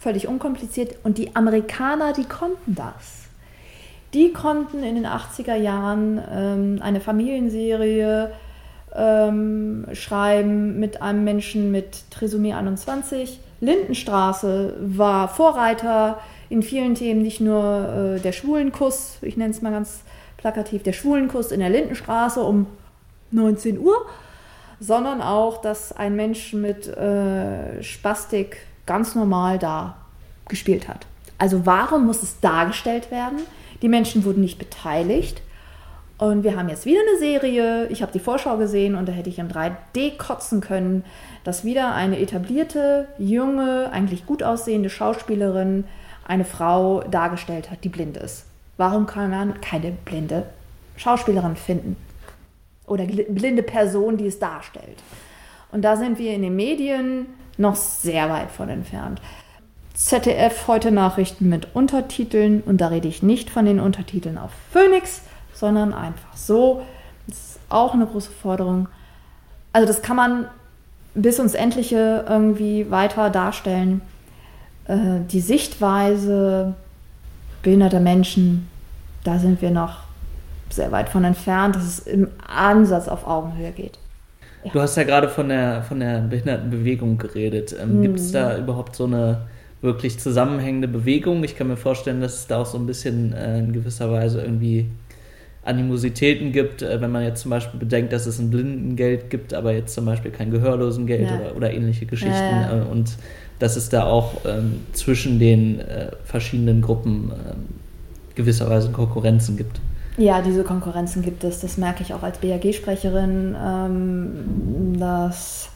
völlig unkompliziert, und die Amerikaner, die konnten das. die konnten in den 80er Jahren ähm, eine Familienserie ähm, schreiben mit einem Menschen mit Trisomie 21. Lindenstraße war Vorreiter in vielen Themen, nicht nur äh, der Schwulenkuss, ich nenne es mal ganz plakativ, der Schwulenkuss in der Lindenstraße um 19 Uhr, sondern auch, dass ein Mensch mit äh, Spastik ganz normal da gespielt hat. Also warum muss es dargestellt werden? Die Menschen wurden nicht beteiligt. Und wir haben jetzt wieder eine Serie. Ich habe die Vorschau gesehen und da hätte ich in 3D kotzen können, dass wieder eine etablierte, junge, eigentlich gut aussehende Schauspielerin eine Frau dargestellt hat, die blind ist. Warum kann man keine blinde Schauspielerin finden? Oder blinde Person, die es darstellt? Und da sind wir in den Medien noch sehr weit von entfernt. ZDF heute Nachrichten mit Untertiteln und da rede ich nicht von den Untertiteln auf Phoenix, sondern einfach so. Das ist auch eine große Forderung. Also das kann man bis ins Endliche irgendwie weiter darstellen. Äh, die Sichtweise behinderter Menschen, da sind wir noch sehr weit von entfernt, dass es im Ansatz auf Augenhöhe geht. Ja. Du hast ja gerade von der, von der Behindertenbewegung geredet. Ähm, hm. Gibt es da überhaupt so eine wirklich zusammenhängende Bewegung. Ich kann mir vorstellen, dass es da auch so ein bisschen äh, in gewisser Weise irgendwie Animositäten gibt, äh, wenn man jetzt zum Beispiel bedenkt, dass es ein Blindengeld gibt, aber jetzt zum Beispiel kein Gehörlosengeld ja. oder, oder, ähnliche Geschichten. Ja. Äh, und dass es da auch ähm, zwischen den äh, verschiedenen Gruppen ähm, gewisserweise Konkurrenzen gibt. Ja, diese Konkurrenzen gibt es. Das merke ich auch als BAG-Sprecherin, ähm, dass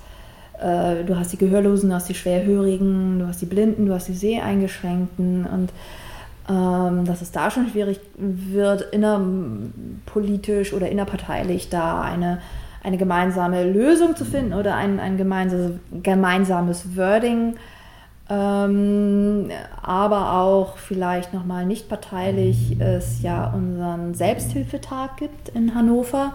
äh, du hast die Gehörlosen, du hast die Schwerhörigen, du hast die Blinden, du hast die Seheingeschränkten und ähm, dass es da schon schwierig wird, innerpolitisch oder innerparteilich da eine, eine gemeinsame Lösung zu finden oder ein, ein gemeinsames, gemeinsames Wording. Ähm, aber auch vielleicht nochmal nicht parteilich es ja unseren Selbsthilfetag gibt in Hannover,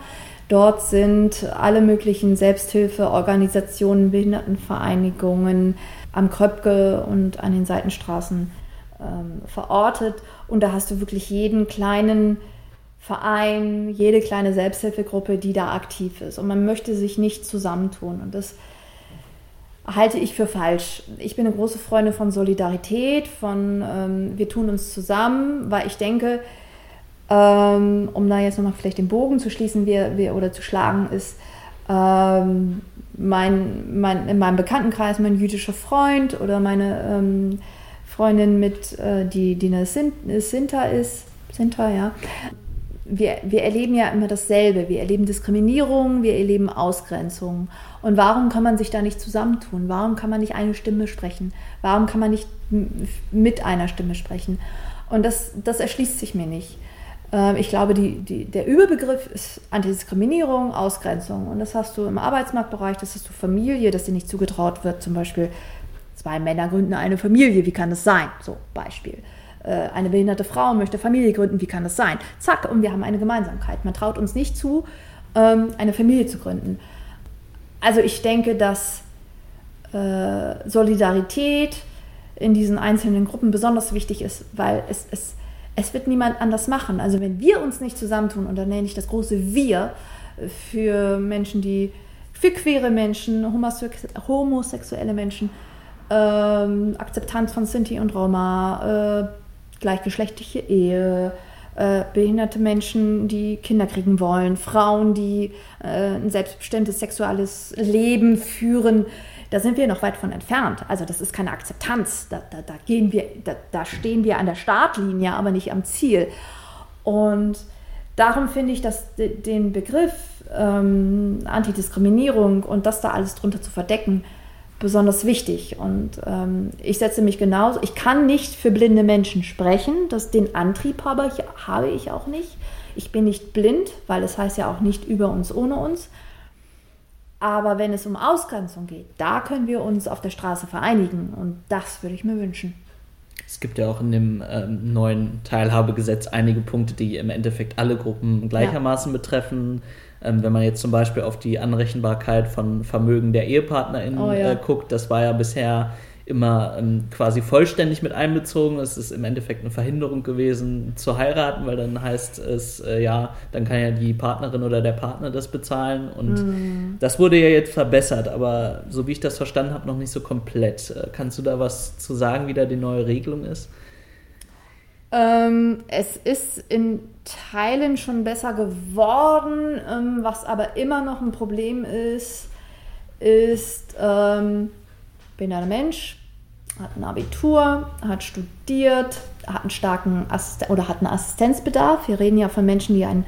Dort sind alle möglichen Selbsthilfeorganisationen, Behindertenvereinigungen am Kröpke und an den Seitenstraßen ähm, verortet. Und da hast du wirklich jeden kleinen Verein, jede kleine Selbsthilfegruppe, die da aktiv ist. Und man möchte sich nicht zusammentun. Und das halte ich für falsch. Ich bin eine große Freundin von Solidarität, von ähm, wir tun uns zusammen, weil ich denke, ähm, um da jetzt nochmal vielleicht den Bogen zu schließen wir, wir, oder zu schlagen, ist ähm, mein, mein, in meinem Bekanntenkreis mein jüdischer Freund oder meine ähm, Freundin mit, äh, die, die eine Sinta ist, Sinta, ja. Wir, wir erleben ja immer dasselbe. Wir erleben Diskriminierung, wir erleben Ausgrenzung. Und warum kann man sich da nicht zusammentun? Warum kann man nicht eine Stimme sprechen? Warum kann man nicht mit einer Stimme sprechen? Und das, das erschließt sich mir nicht. Ähm, ich glaube, die, die, der Überbegriff ist Antidiskriminierung, Ausgrenzung. Und das hast du im Arbeitsmarktbereich, das hast du Familie, dass dir nicht zugetraut wird. Zum Beispiel, zwei Männer gründen eine Familie, wie kann das sein? So, Beispiel. Äh, eine behinderte Frau möchte Familie gründen, wie kann das sein? Zack, und wir haben eine Gemeinsamkeit. Man traut uns nicht zu, ähm, eine Familie zu gründen. Also ich denke, dass äh, Solidarität in diesen einzelnen Gruppen besonders wichtig ist, weil es, es es wird niemand anders machen. Also wenn wir uns nicht zusammentun, und dann nenne ich das große Wir für Menschen, die, für queere Menschen, homosexuelle Menschen, ähm, Akzeptanz von Sinti und Roma, äh, gleichgeschlechtliche Ehe, äh, behinderte Menschen, die Kinder kriegen wollen, Frauen, die äh, ein selbstbestimmtes sexuelles Leben führen, da sind wir noch weit von entfernt. Also das ist keine Akzeptanz. Da, da, da gehen wir, da, da stehen wir an der Startlinie, aber nicht am Ziel. Und darum finde ich, dass den Begriff ähm, Antidiskriminierung und das da alles drunter zu verdecken, besonders wichtig. Und ähm, ich setze mich genauso, ich kann nicht für blinde Menschen sprechen, das, den Antrieb habe ich, habe ich auch nicht. Ich bin nicht blind, weil es heißt ja auch nicht über uns, ohne uns. Aber wenn es um Ausgrenzung geht, da können wir uns auf der Straße vereinigen und das würde ich mir wünschen. Es gibt ja auch in dem ähm, neuen Teilhabegesetz einige Punkte, die im Endeffekt alle Gruppen gleichermaßen ja. betreffen. Ähm, wenn man jetzt zum Beispiel auf die Anrechenbarkeit von Vermögen der EhepartnerInnen oh, ja. äh, guckt, das war ja bisher immer ähm, quasi vollständig mit einbezogen. Es ist im Endeffekt eine Verhinderung gewesen zu heiraten, weil dann heißt es, äh, ja, dann kann ja die Partnerin oder der Partner das bezahlen. Und mm. das wurde ja jetzt verbessert, aber so wie ich das verstanden habe, noch nicht so komplett. Äh, kannst du da was zu sagen, wie da die neue Regelung ist? Ähm, es ist in Teilen schon besser geworden, ähm, was aber immer noch ein Problem ist, ist, ähm, bin ein Mensch, hat ein Abitur, hat studiert, hat einen starken Assisten oder hat einen Assistenzbedarf. Wir reden ja von Menschen, die einen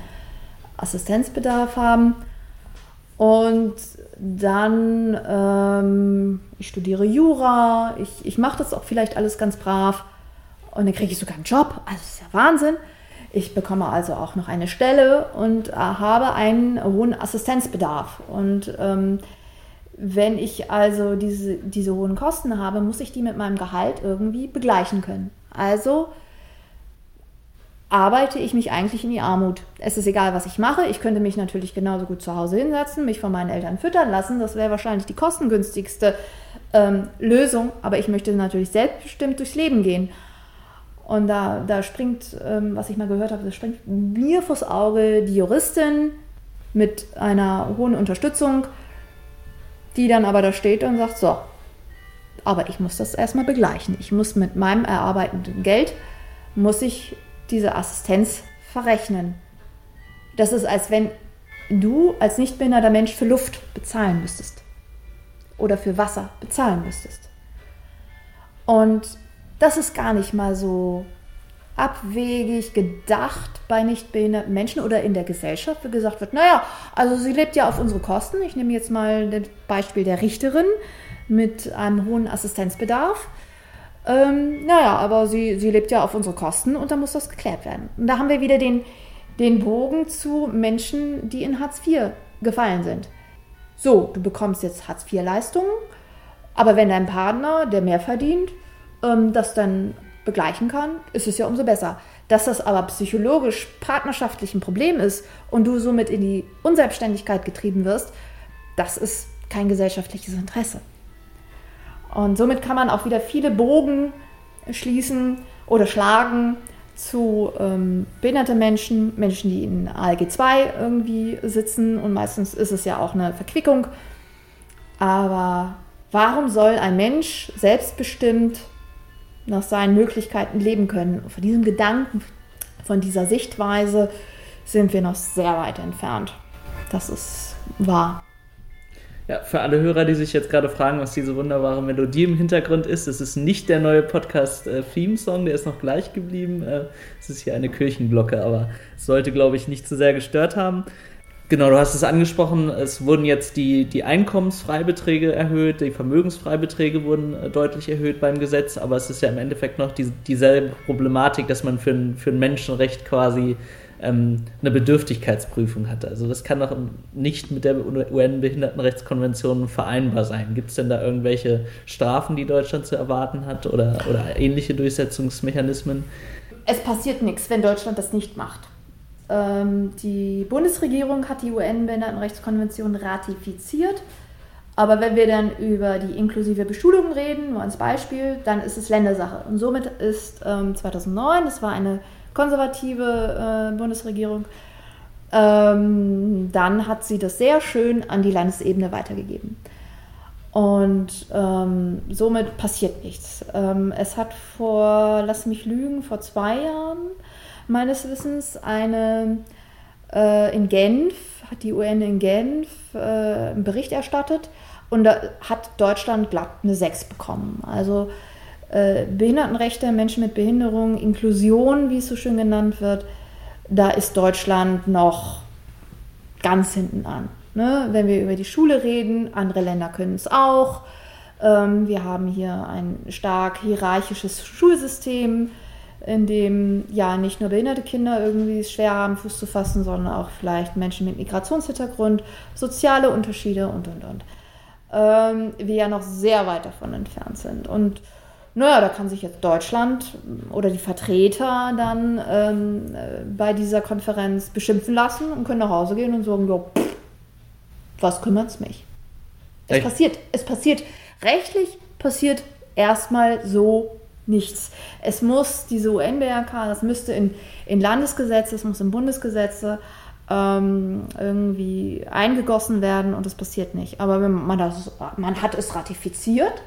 Assistenzbedarf haben. Und dann, ähm, ich studiere Jura, ich, ich mache das auch vielleicht alles ganz brav. Und dann kriege ich sogar einen Job. Also das ist ja Wahnsinn. Ich bekomme also auch noch eine Stelle und äh, habe einen hohen Assistenzbedarf. Und ähm, wenn ich also diese, diese hohen Kosten habe, muss ich die mit meinem Gehalt irgendwie begleichen können. Also arbeite ich mich eigentlich in die Armut. Es ist egal, was ich mache. Ich könnte mich natürlich genauso gut zu Hause hinsetzen, mich von meinen Eltern füttern lassen. Das wäre wahrscheinlich die kostengünstigste ähm, Lösung. Aber ich möchte natürlich selbstbestimmt durchs Leben gehen. Und da, da springt, ähm, was ich mal gehört habe, das springt mir vors Auge die Juristin mit einer hohen Unterstützung die dann aber da steht und sagt, so, aber ich muss das erstmal begleichen. Ich muss mit meinem erarbeiteten Geld, muss ich diese Assistenz verrechnen. Das ist, als wenn du als nicht behinderter Mensch für Luft bezahlen müsstest. Oder für Wasser bezahlen müsstest. Und das ist gar nicht mal so abwegig gedacht bei nicht behinderten Menschen oder in der Gesellschaft, wie gesagt wird, naja, also sie lebt ja auf unsere Kosten. Ich nehme jetzt mal das Beispiel der Richterin mit einem hohen Assistenzbedarf. Ähm, naja, aber sie, sie lebt ja auf unsere Kosten und da muss das geklärt werden. Und da haben wir wieder den, den Bogen zu Menschen, die in Hartz IV gefallen sind. So, du bekommst jetzt Hartz IV-Leistungen, aber wenn dein Partner, der mehr verdient, ähm, das dann begleichen kann, ist es ja umso besser. Dass das aber psychologisch partnerschaftlich ein Problem ist und du somit in die Unselbstständigkeit getrieben wirst, das ist kein gesellschaftliches Interesse. Und somit kann man auch wieder viele Bogen schließen oder schlagen zu ähm, behinderte Menschen, Menschen, die in ALG 2 irgendwie sitzen und meistens ist es ja auch eine Verquickung. Aber warum soll ein Mensch selbstbestimmt nach seinen Möglichkeiten leben können. von diesem Gedanken, von dieser Sichtweise sind wir noch sehr weit entfernt. Das ist wahr. Ja, für alle Hörer, die sich jetzt gerade fragen, was diese wunderbare Melodie im Hintergrund ist, es ist nicht der neue Podcast-Theme-Song, der ist noch gleich geblieben. Äh, es ist hier eine Kirchenglocke, aber es sollte, glaube ich, nicht zu sehr gestört haben. Genau, du hast es angesprochen, es wurden jetzt die, die Einkommensfreibeträge erhöht, die Vermögensfreibeträge wurden äh, deutlich erhöht beim Gesetz, aber es ist ja im Endeffekt noch die, dieselbe Problematik, dass man für ein, für ein Menschenrecht quasi ähm, eine Bedürftigkeitsprüfung hat. Also das kann doch nicht mit der UN-Behindertenrechtskonvention vereinbar sein. Gibt es denn da irgendwelche Strafen, die Deutschland zu erwarten hat oder, oder ähnliche Durchsetzungsmechanismen? Es passiert nichts, wenn Deutschland das nicht macht. Ähm, die Bundesregierung hat die UN-Behindertenrechtskonvention ratifiziert. Aber wenn wir dann über die inklusive Beschulung reden, nur als Beispiel, dann ist es Ländersache. Und somit ist ähm, 2009, das war eine konservative äh, Bundesregierung, ähm, dann hat sie das sehr schön an die Landesebene weitergegeben. Und ähm, somit passiert nichts. Ähm, es hat vor, lass mich lügen, vor zwei Jahren meines Wissens eine äh, in Genf, hat die UN in Genf äh, einen Bericht erstattet und da hat Deutschland glatt eine 6 bekommen. Also äh, Behindertenrechte, Menschen mit Behinderung, Inklusion, wie es so schön genannt wird, da ist Deutschland noch ganz hinten an. Ne? Wenn wir über die Schule reden, andere Länder können es auch. Ähm, wir haben hier ein stark hierarchisches Schulsystem in dem ja nicht nur behinderte Kinder irgendwie es schwer haben, Fuß zu fassen, sondern auch vielleicht Menschen mit Migrationshintergrund, soziale Unterschiede und und und. Ähm, wir ja noch sehr weit davon entfernt sind. Und naja, da kann sich jetzt Deutschland oder die Vertreter dann ähm, bei dieser Konferenz beschimpfen lassen und können nach Hause gehen und sagen, jo, pff, was kümmert's mich? Es Echt? passiert, es passiert, rechtlich passiert erstmal so nichts. Es muss diese UN-BRK, das müsste in, in Landesgesetze, es muss in Bundesgesetze ähm, irgendwie eingegossen werden und das passiert nicht. Aber wenn man das, man hat es ratifiziert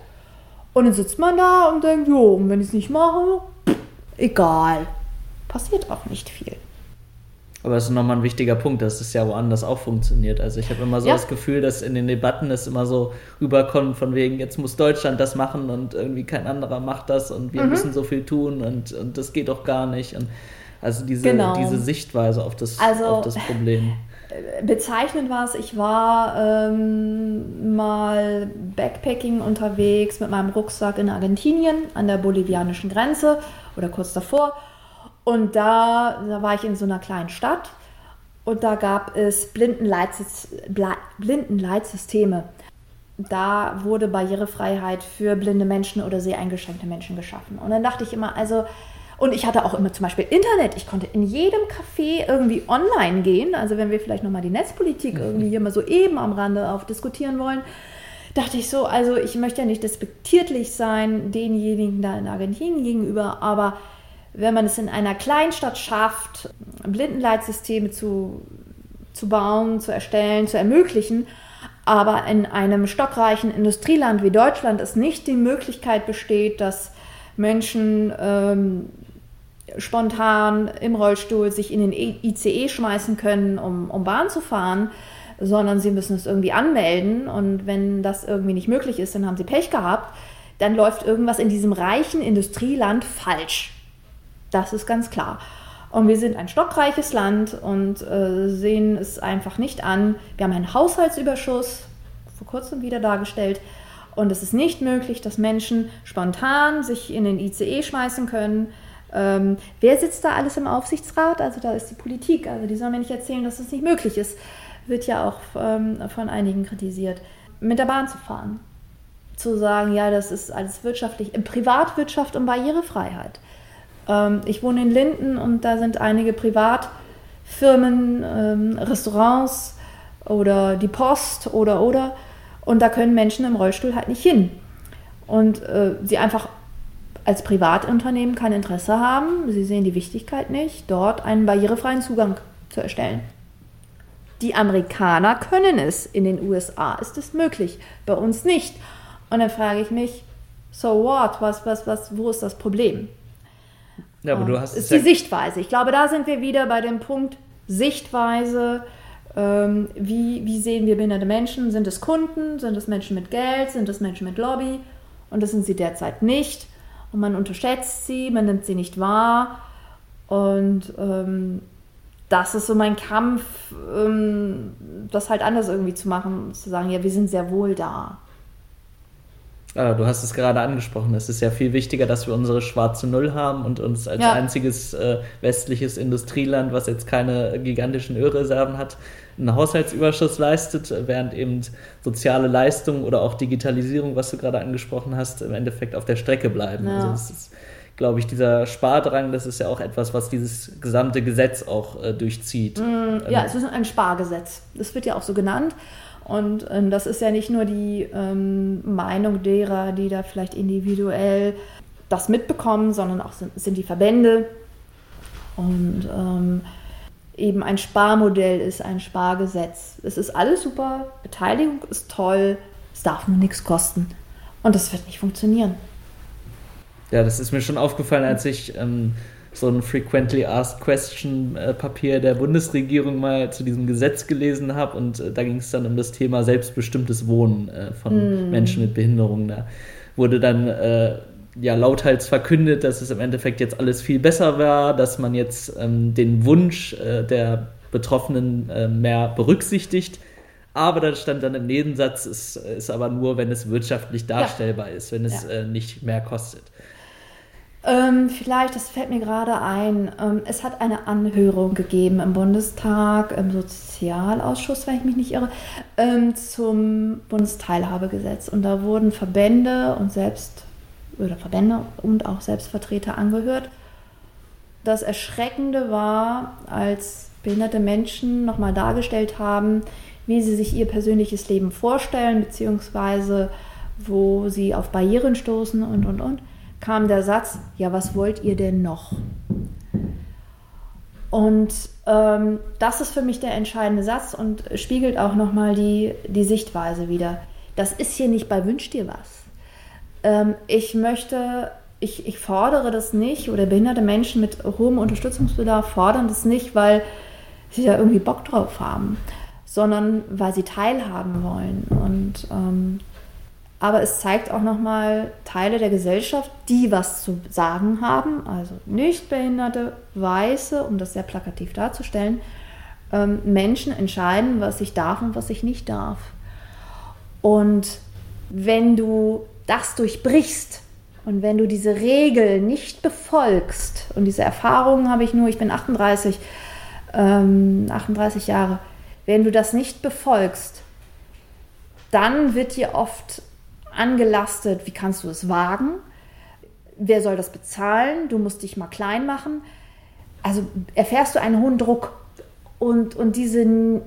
und dann sitzt man da und denkt, jo, und wenn ich es nicht mache, pff, egal. Passiert auch nicht viel. Aber das ist nochmal ein wichtiger Punkt, dass es ja woanders auch funktioniert. Also ich habe immer so ja. das Gefühl, dass in den Debatten es immer so rüberkommt, von wegen, jetzt muss Deutschland das machen und irgendwie kein anderer macht das und wir mhm. müssen so viel tun und, und das geht doch gar nicht. Und also diese, genau. diese Sichtweise auf das, also, auf das Problem. Bezeichnend war es, ich war ähm, mal Backpacking unterwegs mit meinem Rucksack in Argentinien an der bolivianischen Grenze oder kurz davor. Und da, da war ich in so einer kleinen Stadt und da gab es Blindenleitsysteme. Da wurde Barrierefreiheit für blinde Menschen oder seheingeschränkte Menschen geschaffen. Und dann dachte ich immer, also, und ich hatte auch immer zum Beispiel Internet. Ich konnte in jedem Café irgendwie online gehen. Also wenn wir vielleicht nochmal die Netzpolitik irgendwie hier mal so eben am Rande auf diskutieren wollen, dachte ich so, also ich möchte ja nicht despektierlich sein denjenigen da in Argentinien gegenüber, aber wenn man es in einer Kleinstadt schafft, Blindenleitsysteme zu, zu bauen, zu erstellen, zu ermöglichen, aber in einem stockreichen Industrieland wie Deutschland es nicht die Möglichkeit besteht, dass Menschen ähm, spontan im Rollstuhl sich in den ICE schmeißen können, um, um Bahn zu fahren, sondern sie müssen es irgendwie anmelden und wenn das irgendwie nicht möglich ist, dann haben sie Pech gehabt, dann läuft irgendwas in diesem reichen Industrieland falsch. Das ist ganz klar. Und wir sind ein stockreiches Land und äh, sehen es einfach nicht an. Wir haben einen Haushaltsüberschuss, vor kurzem wieder dargestellt. Und es ist nicht möglich, dass Menschen spontan sich in den ICE schmeißen können. Ähm, wer sitzt da alles im Aufsichtsrat? Also da ist die Politik. Also die sollen mir nicht erzählen, dass das nicht möglich ist. Wird ja auch ähm, von einigen kritisiert. Mit der Bahn zu fahren. Zu sagen, ja, das ist alles wirtschaftlich, Privatwirtschaft und Barrierefreiheit. Ähm, ich wohne in Linden und da sind einige Privatfirmen, ähm, Restaurants oder die Post oder oder. Und da können Menschen im Rollstuhl halt nicht hin. Und äh, sie einfach als Privatunternehmen kein Interesse haben, sie sehen die Wichtigkeit nicht, dort einen barrierefreien Zugang zu erstellen. Die Amerikaner können es, in den USA ist es möglich, bei uns nicht. Und dann frage ich mich, so what, was, was, was, wo ist das Problem? Ja, aber du hast ist die ja Sichtweise. Ich glaube, da sind wir wieder bei dem Punkt Sichtweise. Ähm, wie, wie sehen wir behinderte Menschen? Sind es Kunden? Sind es Menschen mit Geld? Sind es Menschen mit Lobby? Und das sind sie derzeit nicht. Und man unterschätzt sie, man nimmt sie nicht wahr. Und ähm, das ist so mein Kampf, ähm, das halt anders irgendwie zu machen, zu sagen, ja, wir sind sehr wohl da. Ah, du hast es gerade angesprochen. Es ist ja viel wichtiger, dass wir unsere schwarze Null haben und uns als ja. einziges äh, westliches Industrieland, was jetzt keine gigantischen Ölreserven hat, einen Haushaltsüberschuss leistet, während eben soziale Leistungen oder auch Digitalisierung, was du gerade angesprochen hast, im Endeffekt auf der Strecke bleiben. Ja. Also das ist, glaube ich, dieser Spardrang, das ist ja auch etwas, was dieses gesamte Gesetz auch äh, durchzieht. Mm, ja, also es ist ein Spargesetz. Das wird ja auch so genannt. Und ähm, das ist ja nicht nur die ähm, Meinung derer, die da vielleicht individuell das mitbekommen, sondern auch sind, sind die Verbände. Und ähm, eben ein Sparmodell ist ein Spargesetz. Es ist alles super, Beteiligung ist toll, es darf nur nichts kosten. Und das wird nicht funktionieren. Ja, das ist mir schon aufgefallen, als ich ähm, so ein Frequently Asked Question äh, Papier der Bundesregierung mal zu diesem Gesetz gelesen habe und äh, da ging es dann um das Thema selbstbestimmtes Wohnen äh, von mm. Menschen mit Behinderungen. Da wurde dann äh, ja lauthals verkündet, dass es im Endeffekt jetzt alles viel besser war, dass man jetzt ähm, den Wunsch äh, der Betroffenen äh, mehr berücksichtigt. Aber da stand dann im Nebensatz, es ist aber nur, wenn es wirtschaftlich darstellbar ja. ist, wenn es ja. nicht mehr kostet. Ähm, vielleicht, das fällt mir gerade ein, ähm, es hat eine Anhörung gegeben im Bundestag, im Sozialausschuss, wenn ich mich nicht irre, ähm, zum Bundesteilhabegesetz. Und da wurden Verbände und selbst oder Verbände und auch Selbstvertreter angehört. Das Erschreckende war, als behinderte Menschen nochmal dargestellt haben, wie sie sich ihr persönliches Leben vorstellen, beziehungsweise wo sie auf Barrieren stoßen und, und, und, kam der Satz, ja, was wollt ihr denn noch? Und ähm, das ist für mich der entscheidende Satz und spiegelt auch nochmal die, die Sichtweise wieder. Das ist hier nicht bei Wünsch dir was. Ähm, ich möchte, ich, ich fordere das nicht oder behinderte Menschen mit hohem Unterstützungsbedarf fordern das nicht, weil sie da irgendwie Bock drauf haben, sondern weil sie teilhaben wollen. Und ähm, aber es zeigt auch nochmal Teile der Gesellschaft, die was zu sagen haben, also Nichtbehinderte, Weiße, um das sehr plakativ darzustellen, ähm, Menschen entscheiden, was ich darf und was ich nicht darf. Und wenn du das durchbrichst und wenn du diese Regel nicht befolgst, und diese Erfahrungen habe ich nur, ich bin 38, ähm, 38 Jahre, wenn du das nicht befolgst, dann wird dir oft angelastet, wie kannst du es wagen? Wer soll das bezahlen? Du musst dich mal klein machen. Also erfährst du einen hohen Druck und, und diese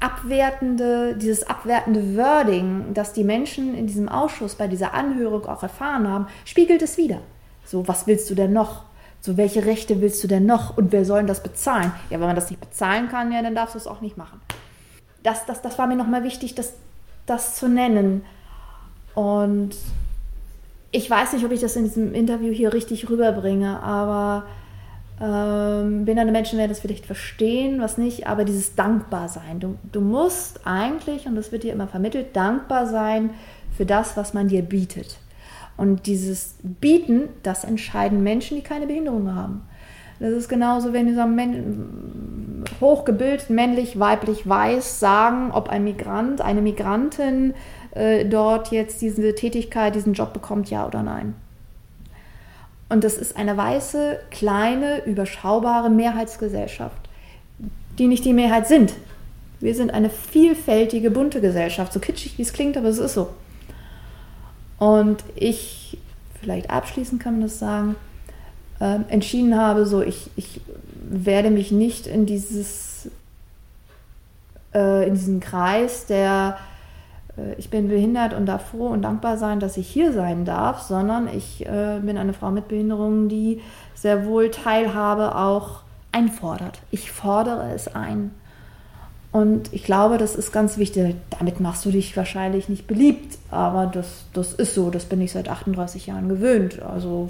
abwertende, dieses abwertende Wording, das die Menschen in diesem Ausschuss bei dieser Anhörung auch erfahren haben, spiegelt es wieder. So, was willst du denn noch? So, welche Rechte willst du denn noch? Und wer soll das bezahlen? Ja, wenn man das nicht bezahlen kann, ja, dann darfst du es auch nicht machen. Das, das, das war mir nochmal wichtig, das, das zu nennen. Und ich weiß nicht, ob ich das in diesem Interview hier richtig rüberbringe, aber ähm, behinderte Menschen werden das vielleicht verstehen, was nicht, aber dieses Dankbarsein. Du, du musst eigentlich, und das wird dir immer vermittelt, dankbar sein für das, was man dir bietet. Und dieses Bieten, das entscheiden Menschen, die keine Behinderung haben. Das ist genauso, wenn sagen, hochgebildet, männlich, weiblich, weiß sagen, ob ein Migrant, eine Migrantin äh, dort jetzt diese Tätigkeit, diesen Job bekommt, ja oder nein. Und das ist eine weiße, kleine, überschaubare Mehrheitsgesellschaft, die nicht die Mehrheit sind. Wir sind eine vielfältige, bunte Gesellschaft, so kitschig wie es klingt, aber es ist so. Und ich, vielleicht abschließend kann man das sagen, äh, entschieden habe, so ich, ich werde mich nicht in dieses äh, in diesen Kreis der ich bin behindert und darf froh und dankbar sein, dass ich hier sein darf, sondern ich äh, bin eine Frau mit Behinderung, die sehr wohl Teilhabe auch einfordert. Ich fordere es ein. Und ich glaube, das ist ganz wichtig. Damit machst du dich wahrscheinlich nicht beliebt, aber das, das ist so. Das bin ich seit 38 Jahren gewöhnt. Also,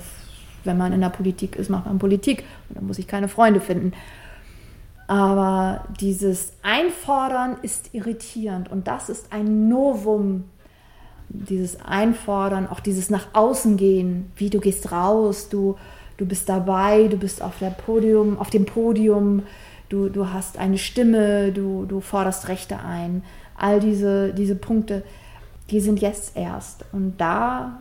wenn man in der Politik ist, macht man Politik und dann muss ich keine Freunde finden. Aber dieses Einfordern ist irritierend und das ist ein Novum. Dieses Einfordern, auch dieses nach außen gehen, wie du gehst raus, du, du bist dabei, du bist auf, der Podium, auf dem Podium, du, du hast eine Stimme, du, du forderst Rechte ein. All diese, diese Punkte, die sind jetzt erst. Und da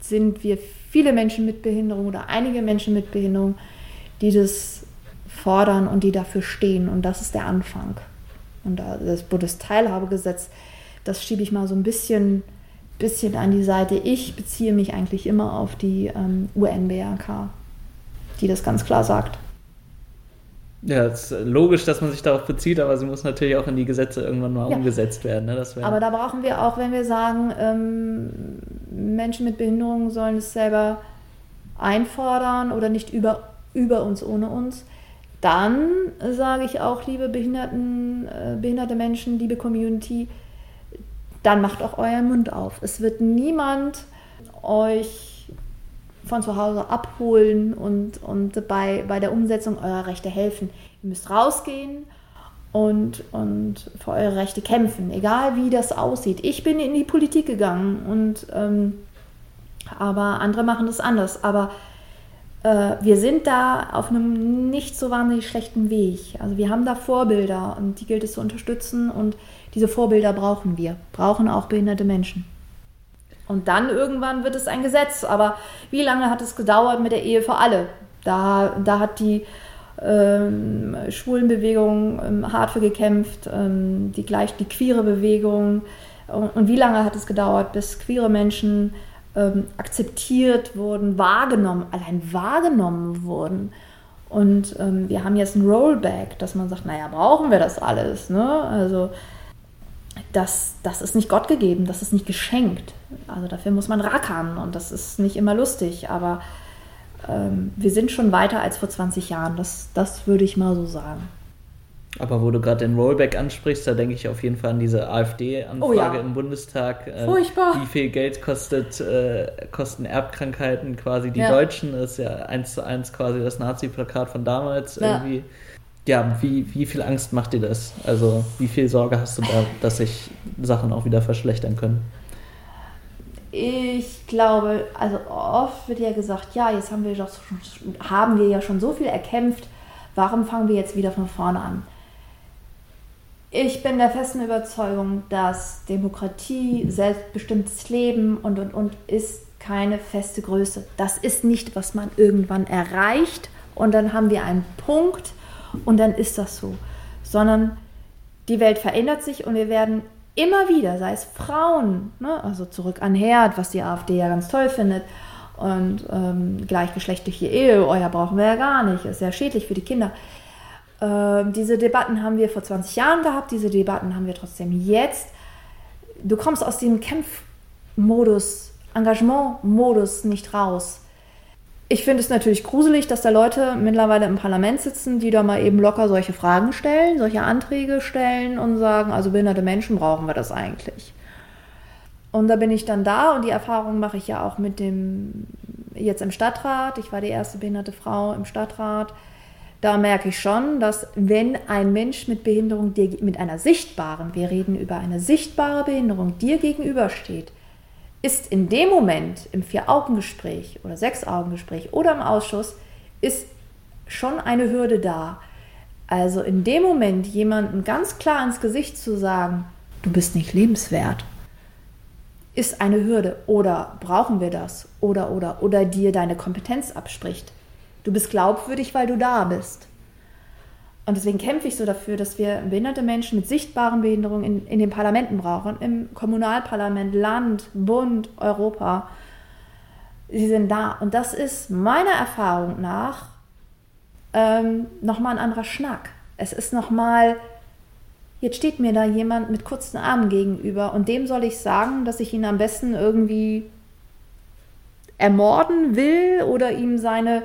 sind wir viele Menschen mit Behinderung oder einige Menschen mit Behinderung, die das fordern und die dafür stehen. Und das ist der Anfang. Und das Bundesteilhabegesetz, das schiebe ich mal so ein bisschen, bisschen an die Seite. Ich beziehe mich eigentlich immer auf die ähm, UN-BRK, die das ganz klar sagt. Ja, es ist logisch, dass man sich darauf bezieht, aber sie muss natürlich auch in die Gesetze irgendwann mal ja. umgesetzt werden. Ne? aber da brauchen wir auch, wenn wir sagen, ähm, Menschen mit Behinderungen sollen es selber einfordern oder nicht über, über uns, ohne uns, dann sage ich auch, liebe Behinderten, äh, behinderte Menschen, liebe Community, dann macht auch euren Mund auf. Es wird niemand euch von zu Hause abholen und, und bei, bei der Umsetzung eurer Rechte helfen. Ihr müsst rausgehen und, und für eure Rechte kämpfen, egal wie das aussieht. Ich bin in die Politik gegangen und ähm, aber andere machen das anders. Aber wir sind da auf einem nicht so wahnsinnig schlechten Weg. Also wir haben da Vorbilder und die gilt es zu unterstützen und diese Vorbilder brauchen wir, brauchen auch behinderte Menschen. Und dann irgendwann wird es ein Gesetz. Aber wie lange hat es gedauert mit der Ehe für alle? Da, da hat die ähm, Schwulenbewegung ähm, hart für gekämpft, ähm, die gleich die queere Bewegung. Und, und, wie lange hat es gedauert, bis queere Menschen ähm, akzeptiert wurden, wahrgenommen, allein wahrgenommen wurden. Und ähm, wir haben jetzt ein Rollback, dass man sagt, naja, brauchen wir das alles? Ne? Also das, das ist nicht Gott gegeben, das ist nicht geschenkt. Also dafür muss man rackern und das ist nicht immer lustig, aber ähm, wir sind schon weiter als vor 20 Jahren, das, das würde ich mal so sagen. Aber wo du gerade den Rollback ansprichst, da denke ich auf jeden Fall an diese AfD-Anfrage oh ja. im Bundestag. Äh, Furchtbar. Wie viel Geld kostet, äh, kosten Erbkrankheiten quasi die ja. Deutschen? Das ist ja eins zu eins quasi das Nazi-Plakat von damals ja. irgendwie. Ja, wie, wie viel Angst macht dir das? Also, wie viel Sorge hast du da, dass sich Sachen auch wieder verschlechtern können? Ich glaube, also oft wird ja gesagt, ja, jetzt haben wir, doch, haben wir ja schon so viel erkämpft, warum fangen wir jetzt wieder von vorne an? Ich bin der festen Überzeugung, dass Demokratie, selbstbestimmtes Leben und, und, und ist keine feste Größe. Das ist nicht, was man irgendwann erreicht und dann haben wir einen Punkt und dann ist das so. Sondern die Welt verändert sich und wir werden immer wieder, sei es Frauen, ne, also zurück an Herd, was die AfD ja ganz toll findet, und ähm, gleichgeschlechtliche Ehe, oh ja, brauchen wir ja gar nicht, ist sehr schädlich für die Kinder. Ähm, diese Debatten haben wir vor 20 Jahren gehabt, diese Debatten haben wir trotzdem jetzt. Du kommst aus dem Kämpfmodus, Engagementmodus nicht raus. Ich finde es natürlich gruselig, dass da Leute mittlerweile im Parlament sitzen, die da mal eben locker solche Fragen stellen, solche Anträge stellen und sagen, also behinderte Menschen brauchen wir das eigentlich. Und da bin ich dann da und die Erfahrung mache ich ja auch mit dem, jetzt im Stadtrat. Ich war die erste behinderte Frau im Stadtrat da merke ich schon, dass wenn ein Mensch mit Behinderung dir, mit einer sichtbaren, wir reden über eine sichtbare Behinderung, dir gegenübersteht, ist in dem Moment im Vier-Augen-Gespräch oder Sechs-Augen-Gespräch oder im Ausschuss, ist schon eine Hürde da. Also in dem Moment jemanden ganz klar ins Gesicht zu sagen, du bist nicht lebenswert, ist eine Hürde. Oder brauchen wir das? Oder, oder, oder dir deine Kompetenz abspricht. Du bist glaubwürdig, weil du da bist. Und deswegen kämpfe ich so dafür, dass wir behinderte Menschen mit sichtbaren Behinderungen in, in den Parlamenten brauchen, im Kommunalparlament, Land, Bund, Europa. Sie sind da. Und das ist meiner Erfahrung nach ähm, nochmal ein anderer Schnack. Es ist nochmal, jetzt steht mir da jemand mit kurzen Armen gegenüber und dem soll ich sagen, dass ich ihn am besten irgendwie ermorden will oder ihm seine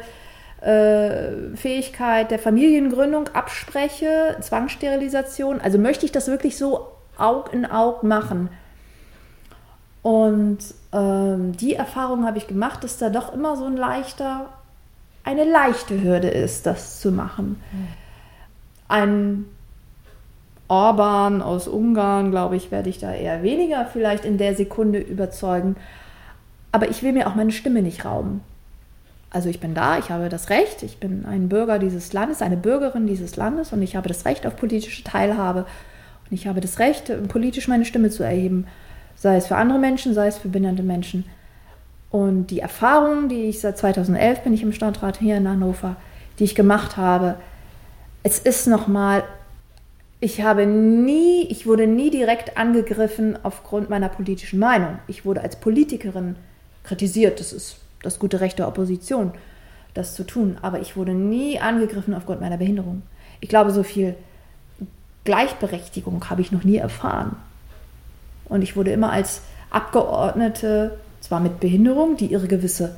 äh, Fähigkeit der Familiengründung abspreche, Zwangssterilisation. Also möchte ich das wirklich so Aug in Aug machen. Und ähm, die Erfahrung habe ich gemacht, dass da doch immer so ein leichter, eine leichte Hürde ist, das zu machen. Ein Orban aus Ungarn, glaube ich, werde ich da eher weniger vielleicht in der Sekunde überzeugen. Aber ich will mir auch meine Stimme nicht rauben. Also ich bin da, ich habe das Recht, ich bin ein Bürger dieses Landes, eine Bürgerin dieses Landes und ich habe das Recht auf politische Teilhabe und ich habe das Recht, politisch meine Stimme zu erheben, sei es für andere Menschen, sei es für behinderte Menschen. Und die Erfahrungen, die ich seit 2011 bin ich im Stadtrat hier in Hannover, die ich gemacht habe, es ist nochmal, ich habe nie, ich wurde nie direkt angegriffen aufgrund meiner politischen Meinung. Ich wurde als Politikerin kritisiert, das ist das gute Recht der Opposition, das zu tun. Aber ich wurde nie angegriffen aufgrund meiner Behinderung. Ich glaube, so viel Gleichberechtigung habe ich noch nie erfahren. Und ich wurde immer als Abgeordnete, zwar mit Behinderung, die ihre gewisse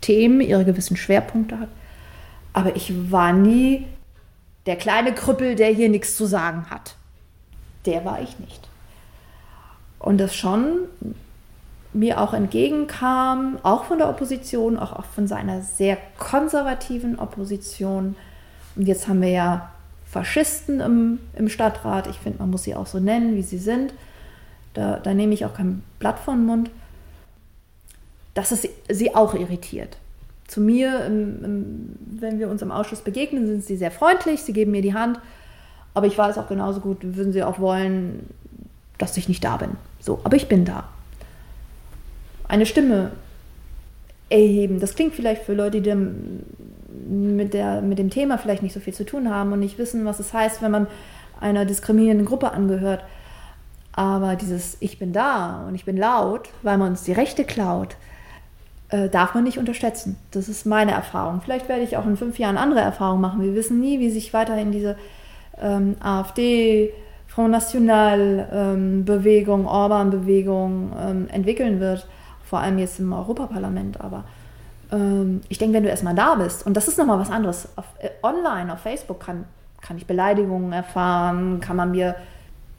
Themen, ihre gewissen Schwerpunkte hat, aber ich war nie der kleine Krüppel, der hier nichts zu sagen hat. Der war ich nicht. Und das schon mir auch entgegenkam, auch von der Opposition, auch, von seiner sehr konservativen Opposition. Und jetzt haben wir ja Faschisten im, im Stadtrat. Ich finde, man muss sie auch so nennen, wie sie sind. Da, da nehme ich auch kein Blatt von den Mund. Dass es sie auch irritiert. Zu mir, im, im, wenn wir uns im Ausschuss begegnen, sind sie sehr freundlich, sie geben mir die Hand. Aber ich weiß auch genauso gut, würden sie auch wollen, dass ich nicht da bin. So, aber ich bin da eine Stimme erheben. Das klingt vielleicht für Leute, die mit, der, mit dem Thema vielleicht nicht so viel zu tun haben und nicht wissen, was es heißt, wenn man einer diskriminierenden Gruppe angehört. Aber dieses Ich bin da und ich bin laut, weil man uns die Rechte klaut, äh, darf man nicht unterschätzen. Das ist meine Erfahrung. Vielleicht werde ich auch in fünf Jahren andere Erfahrungen machen. Wir wissen nie, wie sich weiterhin diese ähm, AfD Front National-Bewegung, ähm, Orban-Bewegung ähm, entwickeln wird, vor allem jetzt im Europaparlament. Aber ähm, ich denke, wenn du erstmal da bist, und das ist nochmal was anderes, auf, äh, online, auf Facebook kann, kann ich Beleidigungen erfahren, kann man mir,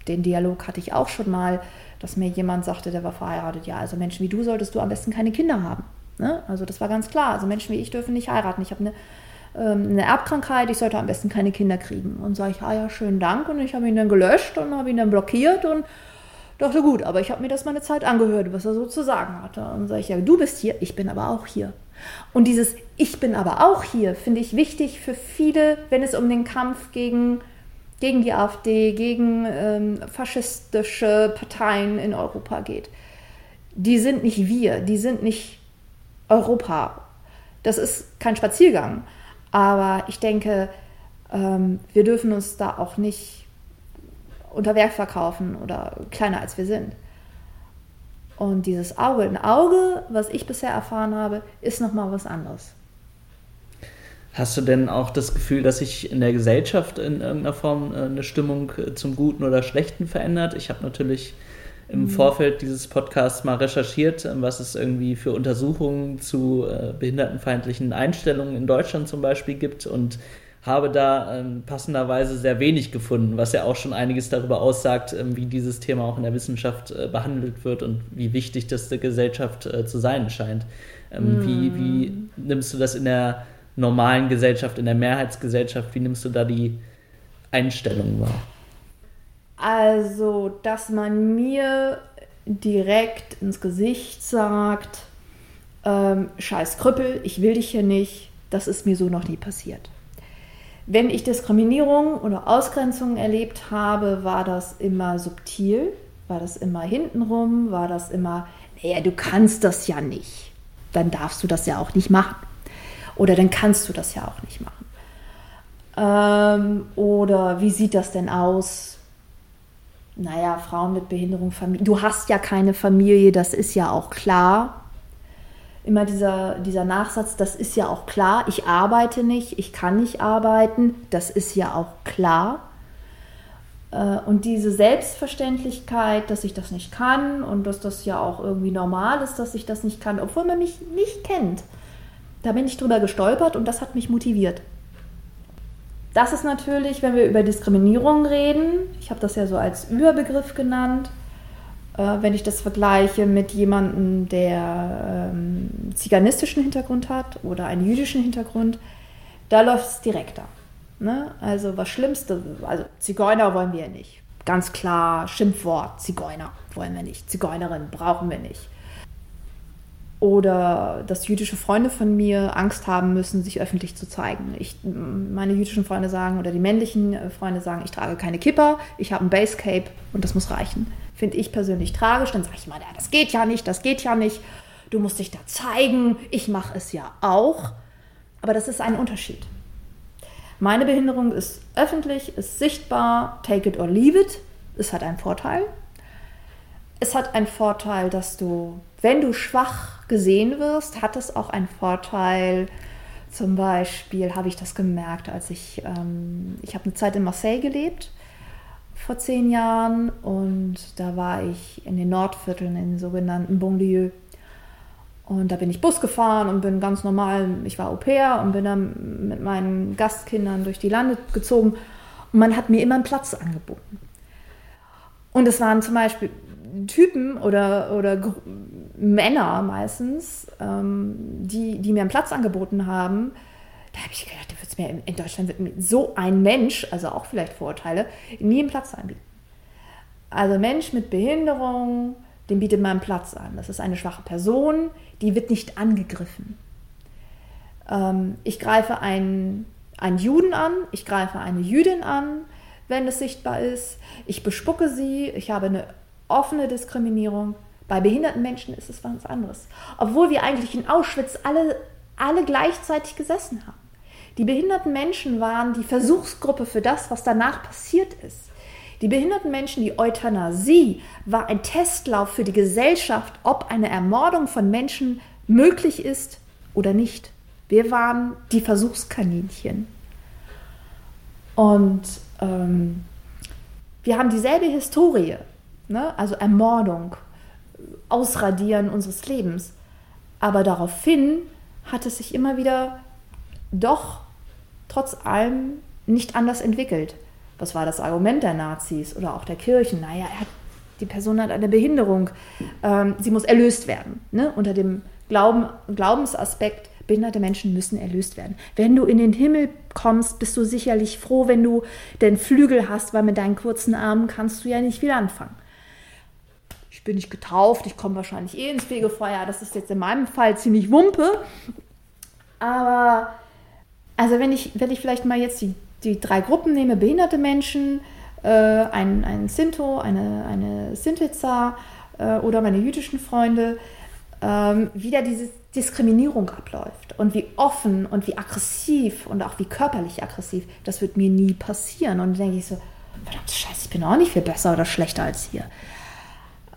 den Dialog hatte ich auch schon mal, dass mir jemand sagte, der war verheiratet, ja, also Menschen wie du solltest du am besten keine Kinder haben. Ne? Also das war ganz klar. Also Menschen wie ich dürfen nicht heiraten. Ich habe eine, ähm, eine Erbkrankheit, ich sollte am besten keine Kinder kriegen. Und sage ich, ah ja, schönen Dank. Und ich habe ihn dann gelöscht und habe ihn dann blockiert und dachte, gut, aber ich habe mir das mal eine Zeit angehört, was er so zu sagen hatte. Und sage ich, ja, du bist hier, ich bin aber auch hier. Und dieses Ich bin aber auch hier finde ich wichtig für viele, wenn es um den Kampf gegen gegen die AfD, gegen ähm, faschistische Parteien in Europa geht. Die sind nicht wir, die sind nicht Europa. Das ist kein Spaziergang. Aber ich denke, ähm, wir dürfen uns da auch nicht unter Wert verkaufen oder kleiner als wir sind. Und dieses Auge in Auge, was ich bisher erfahren habe, ist nochmal was anderes. Hast du denn auch das Gefühl, dass sich in der Gesellschaft in irgendeiner Form äh, eine Stimmung äh, zum Guten oder Schlechten verändert? Ich habe natürlich im mhm. Vorfeld dieses Podcasts mal recherchiert, ähm, was es irgendwie für Untersuchungen zu äh, behindertenfeindlichen Einstellungen in Deutschland zum Beispiel gibt und habe da ähm, passenderweise sehr wenig gefunden, was ja auch schon einiges darüber aussagt, ähm, wie dieses Thema auch in der Wissenschaft äh, behandelt wird und wie wichtig das der Gesellschaft äh, zu sein scheint. Ähm, mhm. wie, wie nimmst du das in der normalen Gesellschaft, in der Mehrheitsgesellschaft, wie nimmst du da die Einstellung wahr? Also, dass man mir direkt ins Gesicht sagt, ähm, scheiß Krüppel, ich will dich hier nicht, das ist mir so noch nie passiert. Wenn ich Diskriminierung oder Ausgrenzung erlebt habe, war das immer subtil, war das immer hintenrum, war das immer, naja, du kannst das ja nicht. Dann darfst du das ja auch nicht machen. Oder dann kannst du das ja auch nicht machen. Ähm, oder wie sieht das denn aus? Naja, Frauen mit Behinderung, Familie. Du hast ja keine Familie, das ist ja auch klar. Immer dieser, dieser Nachsatz, das ist ja auch klar. Ich arbeite nicht, ich kann nicht arbeiten, das ist ja auch klar. Äh, und diese Selbstverständlichkeit, dass ich das nicht kann und dass das ja auch irgendwie normal ist, dass ich das nicht kann, obwohl man mich nicht kennt. Da bin ich drüber gestolpert und das hat mich motiviert. Das ist natürlich, wenn wir über Diskriminierung reden, ich habe das ja so als Überbegriff genannt, wenn ich das vergleiche mit jemandem, der ähm, ziganistischen Hintergrund hat oder einen jüdischen Hintergrund, da läuft es direkter. Ne? Also was Schlimmste, also Zigeuner wollen wir nicht. Ganz klar, Schimpfwort, Zigeuner wollen wir nicht. Zigeunerin brauchen wir nicht oder dass jüdische Freunde von mir Angst haben müssen, sich öffentlich zu zeigen. Ich, meine jüdischen Freunde sagen oder die männlichen äh, Freunde sagen, ich trage keine Kippa, ich habe ein Basecape und das muss reichen. Finde ich persönlich tragisch. Dann sage ich mal, ja, das geht ja nicht, das geht ja nicht. Du musst dich da zeigen. Ich mache es ja auch. Aber das ist ein Unterschied. Meine Behinderung ist öffentlich, ist sichtbar, take it or leave it. Es hat einen Vorteil. Es hat einen Vorteil, dass du, wenn du schwach gesehen wirst, hat es auch einen Vorteil. Zum Beispiel habe ich das gemerkt, als ich, ähm, ich habe eine Zeit in Marseille gelebt, vor zehn Jahren, und da war ich in den Nordvierteln, in den sogenannten Bonlieu. Und da bin ich Bus gefahren und bin ganz normal, ich war Au pair und bin dann mit meinen Gastkindern durch die Lande gezogen. Und man hat mir immer einen Platz angeboten. Und es waren zum Beispiel Typen oder, oder Männer meistens, ähm, die, die mir einen Platz angeboten haben, da habe ich gedacht, mir in, in, Deutschland wird mir so ein Mensch, also auch vielleicht Vorurteile, nie einen Platz anbieten. Also Mensch mit Behinderung, dem bietet man einen Platz an. Das ist eine schwache Person, die wird nicht angegriffen. Ähm, ich greife einen, einen Juden an, ich greife eine Jüdin an, wenn es sichtbar ist. Ich bespucke sie, ich habe eine offene Diskriminierung. Bei behinderten Menschen ist es was anderes. Obwohl wir eigentlich in Auschwitz alle, alle gleichzeitig gesessen haben. Die behinderten Menschen waren die Versuchsgruppe für das, was danach passiert ist. Die behinderten Menschen, die Euthanasie war ein Testlauf für die Gesellschaft, ob eine Ermordung von Menschen möglich ist oder nicht. Wir waren die Versuchskaninchen. Und ähm, wir haben dieselbe Historie, ne? also Ermordung, Ausradieren unseres Lebens. Aber daraufhin hat es sich immer wieder doch trotz allem nicht anders entwickelt. Was war das Argument der Nazis oder auch der Kirchen? Naja, hat, die Person hat eine Behinderung, ähm, sie muss erlöst werden. Ne? Unter dem Glauben, Glaubensaspekt, behinderte Menschen müssen erlöst werden. Wenn du in den Himmel kommst, bist du sicherlich froh, wenn du den Flügel hast, weil mit deinen kurzen Armen kannst du ja nicht viel anfangen. Ich bin nicht getauft, ich komme wahrscheinlich eh ins Fegefeuer. Das ist jetzt in meinem Fall ziemlich Wumpe. Aber also wenn ich, wenn ich vielleicht mal jetzt die, die drei Gruppen nehme, behinderte Menschen, äh, ein, ein Sinto, eine, eine Sintitza äh, oder meine jüdischen Freunde, ähm, wieder diese Diskriminierung abläuft und wie offen und wie aggressiv und auch wie körperlich aggressiv, das wird mir nie passieren. Und dann denke ich so, verdammte Scheiße, ich bin auch nicht viel besser oder schlechter als hier.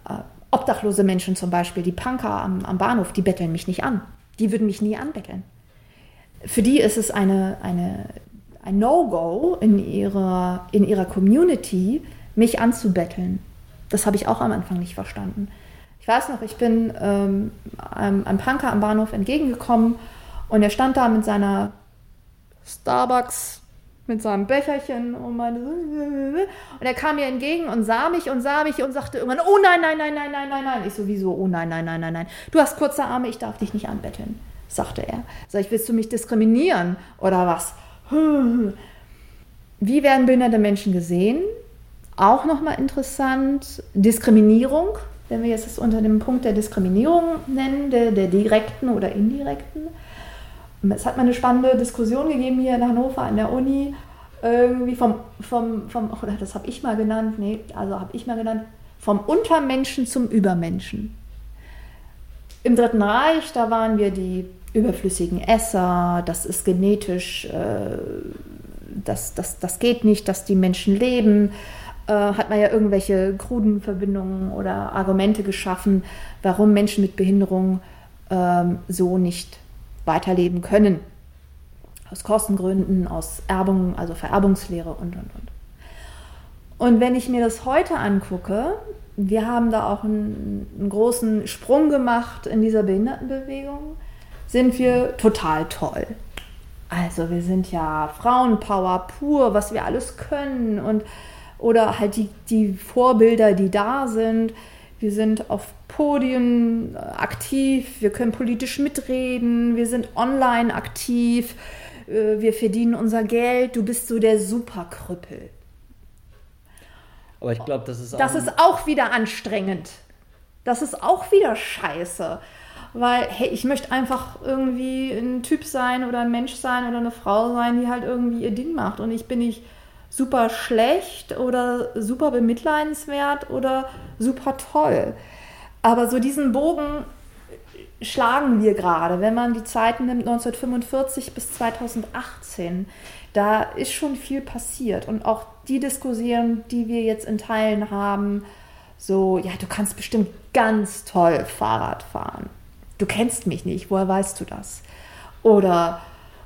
Äh, obdachlose Menschen zum Beispiel, die Punker am, am Bahnhof, die betteln mich nicht an. Die würden mich nie anbetteln für die ist es eine, eine, ein No-Go in ihrer, in ihrer Community, mich anzubetteln. Das habe ich auch am Anfang nicht verstanden. Ich weiß noch, ich bin ähm, einem, einem Punker am Bahnhof entgegengekommen und er stand da mit seiner Starbucks, mit seinem Becherchen und meine und er kam mir entgegen und sah mich und sah mich und sagte irgendwann, oh nein, nein, nein, nein, nein, nein, nein. Ich sowieso, oh nein, nein, nein, nein, nein. Du hast kurze Arme, ich darf dich nicht anbetteln sagte er. Sag ich, willst du mich diskriminieren oder was? Wie werden behinderte Menschen gesehen? Auch nochmal interessant, Diskriminierung, wenn wir jetzt das unter dem Punkt der Diskriminierung nennen, der, der direkten oder indirekten. Es hat mal eine spannende Diskussion gegeben hier in Hannover an der Uni, irgendwie vom, vom, vom oder das habe ich mal genannt, nee, also habe ich mal genannt, vom Untermenschen zum Übermenschen. Im Dritten Reich, da waren wir die überflüssigen Esser, das ist genetisch, äh, das, das, das geht nicht, dass die Menschen leben. Äh, hat man ja irgendwelche kruden Verbindungen oder Argumente geschaffen, warum Menschen mit Behinderung äh, so nicht weiterleben können. Aus Kostengründen, aus Erbung, also Vererbungslehre und, und, und. Und wenn ich mir das heute angucke, wir haben da auch einen, einen großen Sprung gemacht in dieser Behindertenbewegung sind wir total toll. Also wir sind ja Frauenpower pur, was wir alles können und oder halt die, die Vorbilder, die da sind. Wir sind auf Podien aktiv, wir können politisch mitreden, wir sind online aktiv, äh, wir verdienen unser Geld, du bist so der Superkrüppel. Aber ich glaube, das ist auch. Das ist auch wieder anstrengend. Das ist auch wieder scheiße weil, hey, ich möchte einfach irgendwie ein Typ sein oder ein Mensch sein oder eine Frau sein, die halt irgendwie ihr Ding macht. Und ich bin nicht super schlecht oder super bemitleidenswert oder super toll. Aber so diesen Bogen schlagen wir gerade, wenn man die Zeiten nimmt 1945 bis 2018. Da ist schon viel passiert und auch die Diskussion, die wir jetzt in Teilen haben, so, ja, du kannst bestimmt ganz toll Fahrrad fahren du kennst mich nicht, woher weißt du das? Oder,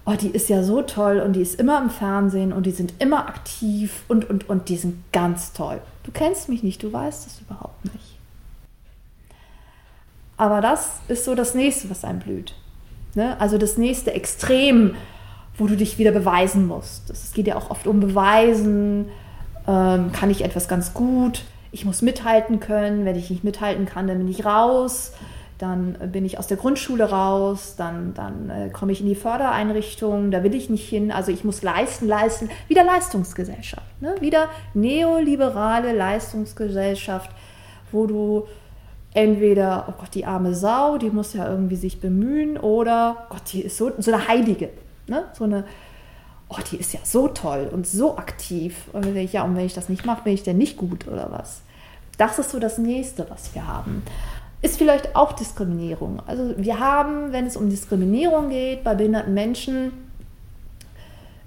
oh, die ist ja so toll und die ist immer im Fernsehen und die sind immer aktiv und, und, und die sind ganz toll. Du kennst mich nicht, du weißt es überhaupt nicht. Aber das ist so das nächste, was einem blüht. Ne? Also das nächste Extrem, wo du dich wieder beweisen musst. Es geht ja auch oft um Beweisen. Ähm, kann ich etwas ganz gut? Ich muss mithalten können. Wenn ich nicht mithalten kann, dann bin ich raus dann bin ich aus der Grundschule raus, dann, dann äh, komme ich in die Fördereinrichtung, da will ich nicht hin. Also ich muss leisten, leisten. Wieder Leistungsgesellschaft. Ne? Wieder neoliberale Leistungsgesellschaft, wo du entweder, oh Gott, die arme Sau, die muss ja irgendwie sich bemühen, oder Gott, die ist so, so eine Heilige. Ne? So eine, oh, die ist ja so toll und so aktiv. Und ich, ja, und wenn ich das nicht mache, bin ich denn nicht gut oder was? Das ist so das Nächste, was wir haben ist vielleicht auch Diskriminierung. Also wir haben, wenn es um Diskriminierung geht bei behinderten Menschen,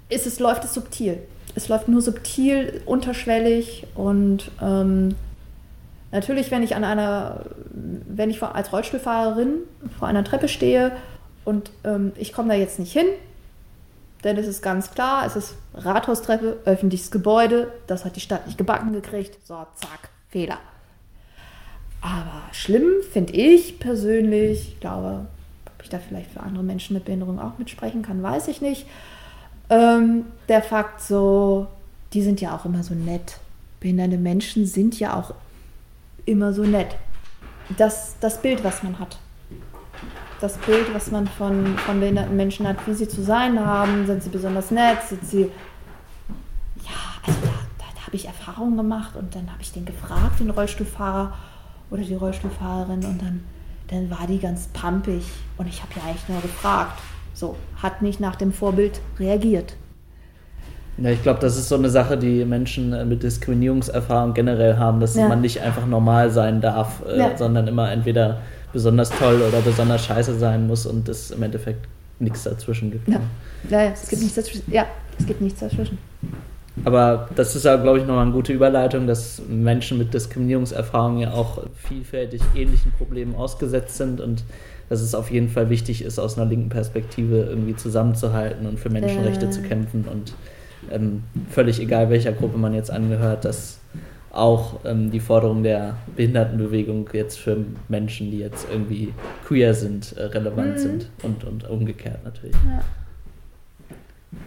ist es, läuft es subtil. Es läuft nur subtil, unterschwellig und ähm, natürlich, wenn ich an einer, wenn ich als Rollstuhlfahrerin vor einer Treppe stehe und ähm, ich komme da jetzt nicht hin, Denn es ist ganz klar, es ist Rathaustreppe, öffentliches Gebäude, das hat die Stadt nicht gebacken gekriegt. So, zack, Fehler. Aber schlimm finde ich persönlich, ich glaube, ob ich da vielleicht für andere Menschen mit Behinderung auch mitsprechen kann, weiß ich nicht. Ähm, der Fakt so, die sind ja auch immer so nett. Behinderte Menschen sind ja auch immer so nett. Das, das Bild, was man hat. Das Bild, was man von, von behinderten Menschen hat, wie sie zu sein haben, sind sie besonders nett, sind sie. Ja, also da, da, da habe ich Erfahrungen gemacht und dann habe ich den gefragt, den Rollstuhlfahrer oder die Rollstuhlfahrerin und dann, dann war die ganz pampig und ich habe ja eigentlich nur gefragt. So, hat nicht nach dem Vorbild reagiert. Ja, ich glaube, das ist so eine Sache, die Menschen äh, mit Diskriminierungserfahrung generell haben, dass ja. man nicht einfach normal sein darf, äh, ja. sondern immer entweder besonders toll oder besonders scheiße sein muss und es im Endeffekt nichts dazwischen gibt. Ja, ja, ja es gibt nichts dazwischen. Ja, es gibt nichts dazwischen. Aber das ist ja, glaube ich, nochmal eine gute Überleitung, dass Menschen mit Diskriminierungserfahrung ja auch vielfältig ähnlichen Problemen ausgesetzt sind und dass es auf jeden Fall wichtig ist, aus einer linken Perspektive irgendwie zusammenzuhalten und für Menschenrechte äh. zu kämpfen und ähm, völlig egal, welcher Gruppe man jetzt angehört, dass auch ähm, die Forderung der Behindertenbewegung jetzt für Menschen, die jetzt irgendwie queer sind, äh, relevant mhm. sind und, und umgekehrt natürlich. Ja.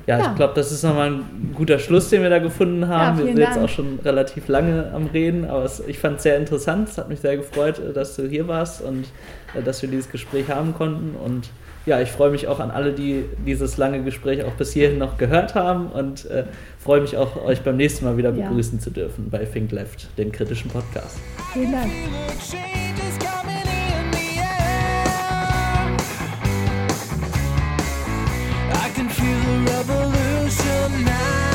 Ja, ja. ich glaube, das ist nochmal ein guter Schluss, den wir da gefunden haben. Ja, wir sind Dank. jetzt auch schon relativ lange am Reden, aber es, ich fand es sehr interessant. Es hat mich sehr gefreut, äh, dass du hier warst und äh, dass wir dieses Gespräch haben konnten. Und ja, ich freue mich auch an alle, die dieses lange Gespräch auch bis hierhin noch gehört haben und äh, freue mich auch, euch beim nächsten Mal wieder begrüßen ja. zu dürfen bei Think Left, dem kritischen Podcast. Vielen Dank. can feel the revolution now.